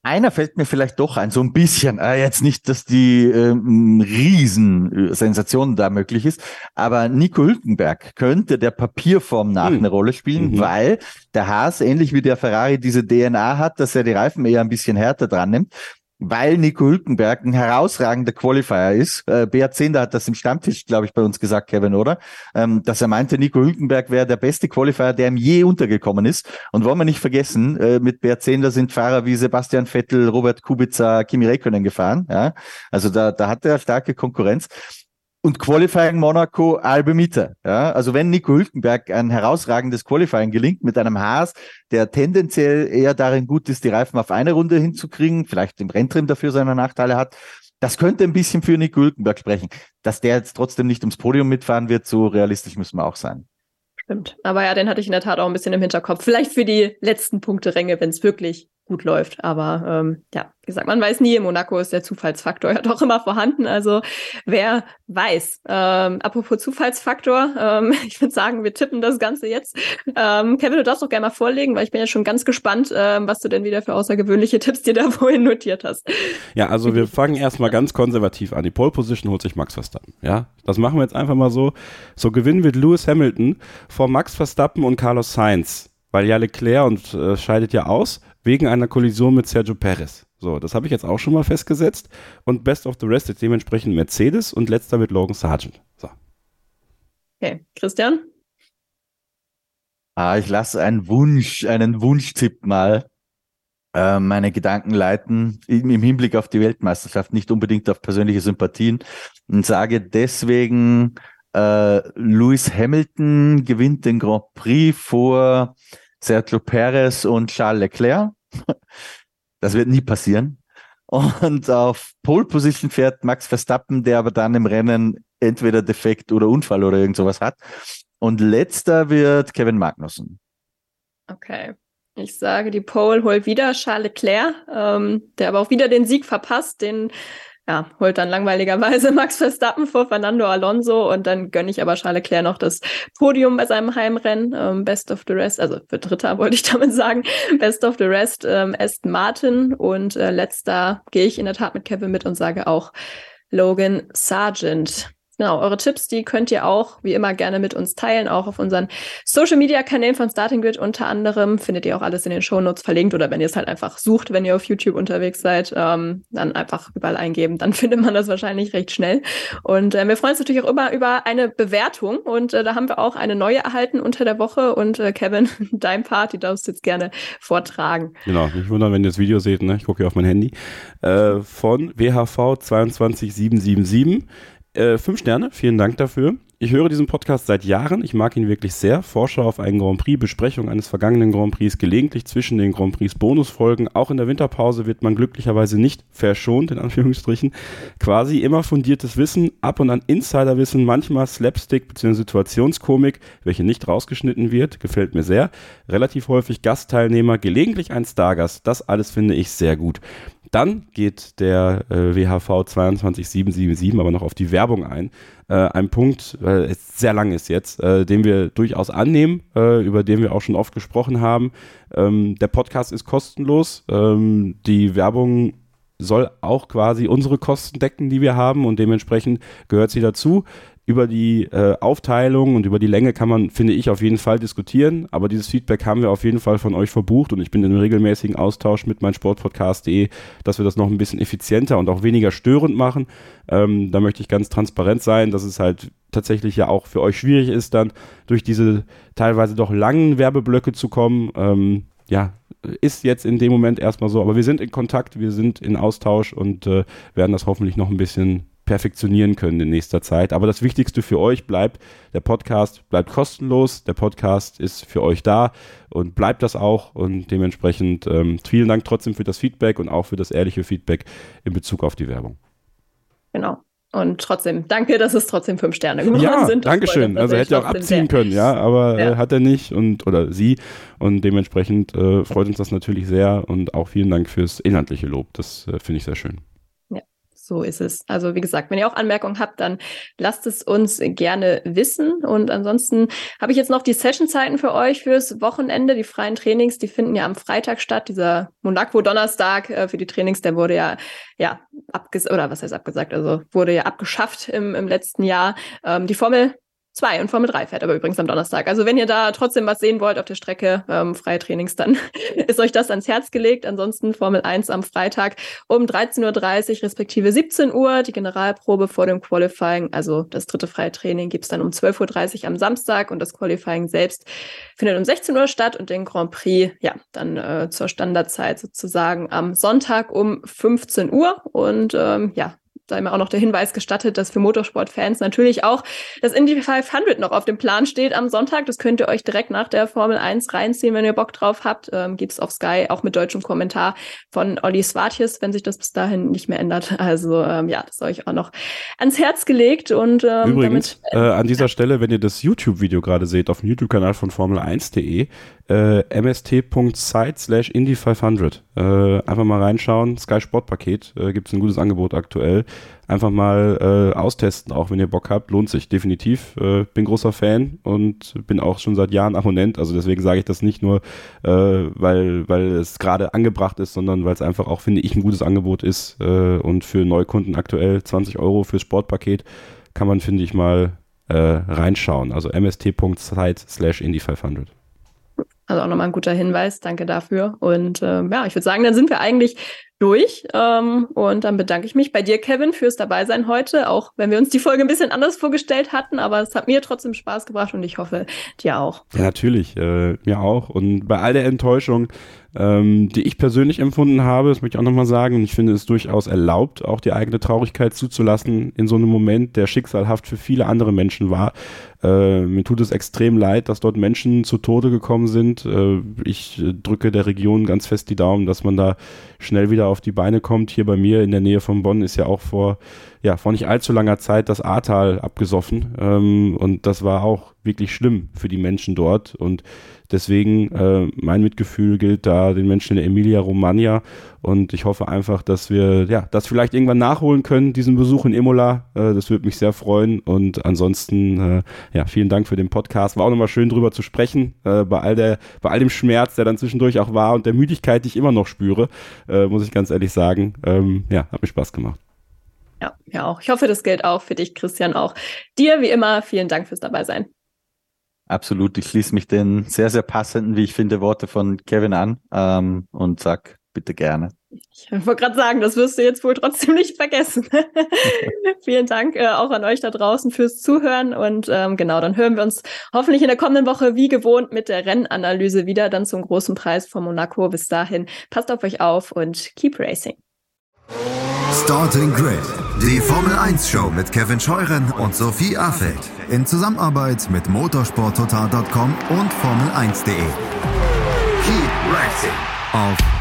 Einer fällt mir vielleicht doch ein, so ein bisschen. Äh, jetzt nicht, dass die ähm, Riesensensation da möglich ist, aber Nico Hülkenberg könnte der Papierform nach hm. eine Rolle spielen, mhm. weil der Haas ähnlich wie der Ferrari diese DNA hat, dass er die Reifen eher ein bisschen härter dran nimmt weil Nico Hülkenberg ein herausragender Qualifier ist. Äh, Beat Zehnder hat das im Stammtisch, glaube ich, bei uns gesagt, Kevin, oder? Ähm, dass er meinte, Nico Hülkenberg wäre der beste Qualifier, der ihm je untergekommen ist. Und wollen wir nicht vergessen, äh, mit Beat Zehnder sind Fahrer wie Sebastian Vettel, Robert Kubica, Kimi Räikkönen gefahren. Ja? Also da, da hat er starke Konkurrenz und Qualifying Monaco halbe Miete. Ja, also wenn Nico Hülkenberg ein herausragendes Qualifying gelingt mit einem Haas, der tendenziell eher darin gut ist, die Reifen auf eine Runde hinzukriegen, vielleicht im Renntrim dafür seine Nachteile hat, das könnte ein bisschen für Nico Hülkenberg sprechen. Dass der jetzt trotzdem nicht ums Podium mitfahren wird, so realistisch müssen wir auch sein. Stimmt. Aber ja, den hatte ich in der Tat auch ein bisschen im Hinterkopf. Vielleicht für die letzten Punkte-Ränge, wenn es wirklich gut läuft. Aber ähm, ja, wie gesagt, man weiß nie, in Monaco ist der Zufallsfaktor ja doch immer vorhanden. Also wer weiß. Ähm, apropos Zufallsfaktor, ähm, ich würde sagen, wir tippen das Ganze jetzt. Ähm, Kevin, du darfst doch gerne mal vorlegen, weil ich bin ja schon ganz gespannt, ähm, was du denn wieder für außergewöhnliche Tipps dir da vorhin notiert hast. Ja, also wir fangen erstmal ganz konservativ an. Die Pole Position holt sich Max Verstappen. Ja, das machen wir jetzt einfach mal so. So gewinnen wird Lewis Hamilton vor Max Verstappen und Carlos Sainz. Weil ja Leclerc und äh, scheidet ja aus wegen einer Kollision mit Sergio Perez. So, das habe ich jetzt auch schon mal festgesetzt. Und Best of the Rest ist dementsprechend Mercedes und letzter wird Logan Sargent. So. Okay, Christian? Ah, ich lasse einen Wunsch, einen Wunschtipp mal äh, meine Gedanken leiten im, im Hinblick auf die Weltmeisterschaft, nicht unbedingt auf persönliche Sympathien und sage deswegen, äh, Lewis Hamilton gewinnt den Grand Prix vor Sergio Perez und Charles Leclerc. Das wird nie passieren. Und auf Pole Position fährt Max Verstappen, der aber dann im Rennen entweder Defekt oder Unfall oder irgend sowas hat. Und letzter wird Kevin Magnussen. Okay. Ich sage, die Pole holt wieder Charles Leclerc, ähm, der aber auch wieder den Sieg verpasst, den ja, holt dann langweiligerweise Max Verstappen vor Fernando Alonso und dann gönne ich aber Charles Leclerc noch das Podium bei seinem Heimrennen. Ähm, Best of the Rest, also für Dritter wollte ich damit sagen. Best of the Rest, ähm, Aston Martin und äh, letzter gehe ich in der Tat mit Kevin mit und sage auch Logan Sargent. Genau, eure Tipps, die könnt ihr auch wie immer gerne mit uns teilen, auch auf unseren Social Media Kanälen von Starting Grid unter anderem. Findet ihr auch alles in den Show Notes verlinkt oder wenn ihr es halt einfach sucht, wenn ihr auf YouTube unterwegs seid, ähm, dann einfach überall eingeben. Dann findet man das wahrscheinlich recht schnell. Und äh, wir freuen uns natürlich auch immer über eine Bewertung und äh, da haben wir auch eine neue erhalten unter der Woche und äh, Kevin, dein Part, die darfst du jetzt gerne vortragen. Genau, nicht wundern, wenn ihr das Video seht, ne? ich gucke hier auf mein Handy, äh, von WHV 22777. Äh, fünf Sterne, vielen Dank dafür. Ich höre diesen Podcast seit Jahren. Ich mag ihn wirklich sehr. Vorschau auf einen Grand Prix, Besprechung eines vergangenen Grand Prix, gelegentlich zwischen den Grand Prix Bonusfolgen. Auch in der Winterpause wird man glücklicherweise nicht verschont, in Anführungsstrichen. Quasi immer fundiertes Wissen, ab und an Insiderwissen, manchmal Slapstick bzw. Situationskomik, welche nicht rausgeschnitten wird. Gefällt mir sehr. Relativ häufig Gastteilnehmer, gelegentlich ein Stargast. Das alles finde ich sehr gut. Dann geht der äh, WHV 22777 aber noch auf die Werbung ein. Äh, ein Punkt, weil es sehr lang ist jetzt, äh, den wir durchaus annehmen, äh, über den wir auch schon oft gesprochen haben. Ähm, der Podcast ist kostenlos. Ähm, die Werbung soll auch quasi unsere Kosten decken, die wir haben und dementsprechend gehört sie dazu über die äh, Aufteilung und über die Länge kann man, finde ich, auf jeden Fall diskutieren. Aber dieses Feedback haben wir auf jeden Fall von euch verbucht und ich bin in regelmäßigen Austausch mit meinsportpodcast.de, dass wir das noch ein bisschen effizienter und auch weniger störend machen. Ähm, da möchte ich ganz transparent sein, dass es halt tatsächlich ja auch für euch schwierig ist, dann durch diese teilweise doch langen Werbeblöcke zu kommen. Ähm, ja, ist jetzt in dem Moment erstmal so, aber wir sind in Kontakt, wir sind in Austausch und äh, werden das hoffentlich noch ein bisschen perfektionieren können in nächster Zeit. Aber das Wichtigste für euch bleibt, der Podcast bleibt kostenlos, der Podcast ist für euch da und bleibt das auch und dementsprechend ähm, vielen Dank trotzdem für das Feedback und auch für das ehrliche Feedback in Bezug auf die Werbung. Genau. Und trotzdem, danke, dass es trotzdem fünf Sterne geworden ja, sind. Dankeschön. Also er hätte auch abziehen können, ja, aber äh, ja. Hat er nicht und oder sie. Und dementsprechend äh, freut uns das natürlich sehr und auch vielen Dank fürs inhaltliche Lob. Das äh, finde ich sehr schön. So ist es. Also wie gesagt, wenn ihr auch Anmerkungen habt, dann lasst es uns gerne wissen. Und ansonsten habe ich jetzt noch die Sessionzeiten für euch fürs Wochenende. Die freien Trainings, die finden ja am Freitag statt. Dieser Monaco-Donnerstag äh, für die Trainings, der wurde ja, ja, abgesagt, oder was heißt abgesagt, also wurde ja abgeschafft im, im letzten Jahr. Ähm, die Formel 2 und Formel 3 fährt aber übrigens am Donnerstag. Also wenn ihr da trotzdem was sehen wollt auf der Strecke, ähm, freie Trainings, dann ist euch das ans Herz gelegt. Ansonsten Formel 1 am Freitag um 13.30 Uhr respektive 17 Uhr. Die Generalprobe vor dem Qualifying, also das dritte freie Training, gibt's dann um 12.30 Uhr am Samstag und das Qualifying selbst findet um 16 Uhr statt und den Grand Prix, ja, dann äh, zur Standardzeit sozusagen am Sonntag um 15 Uhr. Und ähm, ja, sei mir auch noch der Hinweis gestattet, dass für Motorsportfans natürlich auch das Indy 500 noch auf dem Plan steht am Sonntag. Das könnt ihr euch direkt nach der Formel 1 reinziehen, wenn ihr Bock drauf habt. Ähm, Gibt es auf Sky auch mit deutschem Kommentar von Olli Swartjes, wenn sich das bis dahin nicht mehr ändert. Also ähm, ja, das ist euch auch noch ans Herz gelegt. Und ähm, Übrigens, damit, äh, an dieser Stelle, wenn ihr das YouTube-Video gerade seht, auf dem YouTube-Kanal von Formel1.de, äh, mst.site slash Indy 500. Äh, einfach mal reinschauen. Sky Sport Paket äh, gibt es ein gutes Angebot aktuell. Einfach mal äh, austesten, auch wenn ihr Bock habt. Lohnt sich definitiv. Äh, bin großer Fan und bin auch schon seit Jahren Abonnent. Also deswegen sage ich das nicht nur, äh, weil, weil es gerade angebracht ist, sondern weil es einfach auch, finde ich, ein gutes Angebot ist. Äh, und für Neukunden aktuell 20 Euro fürs Sportpaket kann man, finde ich, mal reinschauen. Also mst.site slash Indy 500. Also auch nochmal ein guter Hinweis. Danke dafür. Und ähm, ja, ich würde sagen, dann sind wir eigentlich durch. Ähm, und dann bedanke ich mich bei dir, Kevin, fürs Dabeisein heute. Auch wenn wir uns die Folge ein bisschen anders vorgestellt hatten, aber es hat mir trotzdem Spaß gebracht und ich hoffe, dir auch. Ja, natürlich, äh, mir auch. Und bei all der Enttäuschung ähm, die ich persönlich empfunden habe. Das möchte ich auch nochmal sagen. Und ich finde es durchaus erlaubt, auch die eigene Traurigkeit zuzulassen in so einem Moment, der schicksalhaft für viele andere Menschen war. Äh, mir tut es extrem leid, dass dort Menschen zu Tode gekommen sind. Äh, ich drücke der Region ganz fest die Daumen, dass man da schnell wieder auf die Beine kommt. Hier bei mir in der Nähe von Bonn ist ja auch vor ja, vor nicht allzu langer Zeit das Ahrtal abgesoffen. Ähm, und das war auch wirklich schlimm für die Menschen dort. Und deswegen äh, mein Mitgefühl gilt da den Menschen in der Emilia Romagna. Und ich hoffe einfach, dass wir ja, das vielleicht irgendwann nachholen können, diesen Besuch in Imola. Äh, das würde mich sehr freuen. Und ansonsten, äh, ja, vielen Dank für den Podcast. War auch nochmal schön drüber zu sprechen, äh, bei all der, bei all dem Schmerz, der dann zwischendurch auch war und der Müdigkeit, die ich immer noch spüre, äh, muss ich ganz ehrlich sagen. Ähm, ja, hat mir Spaß gemacht. Ja, ja auch. Ich hoffe, das gilt auch für dich, Christian, auch. Dir, wie immer, vielen Dank fürs Dabeisein. Absolut. Ich schließe mich den sehr, sehr passenden, wie ich finde, Worte von Kevin an ähm, und sag bitte gerne. Ich wollte gerade sagen, das wirst du jetzt wohl trotzdem nicht vergessen. Vielen Dank äh, auch an euch da draußen fürs Zuhören. Und ähm, genau, dann hören wir uns hoffentlich in der kommenden Woche wie gewohnt mit der Rennanalyse wieder, dann zum großen Preis von Monaco. Bis dahin, passt auf euch auf und keep racing. Starting Grid, die Formel 1 Show mit Kevin Scheuren und Sophie Affeld in Zusammenarbeit mit motorsporttotal.com und Formel1.de. Keep racing auf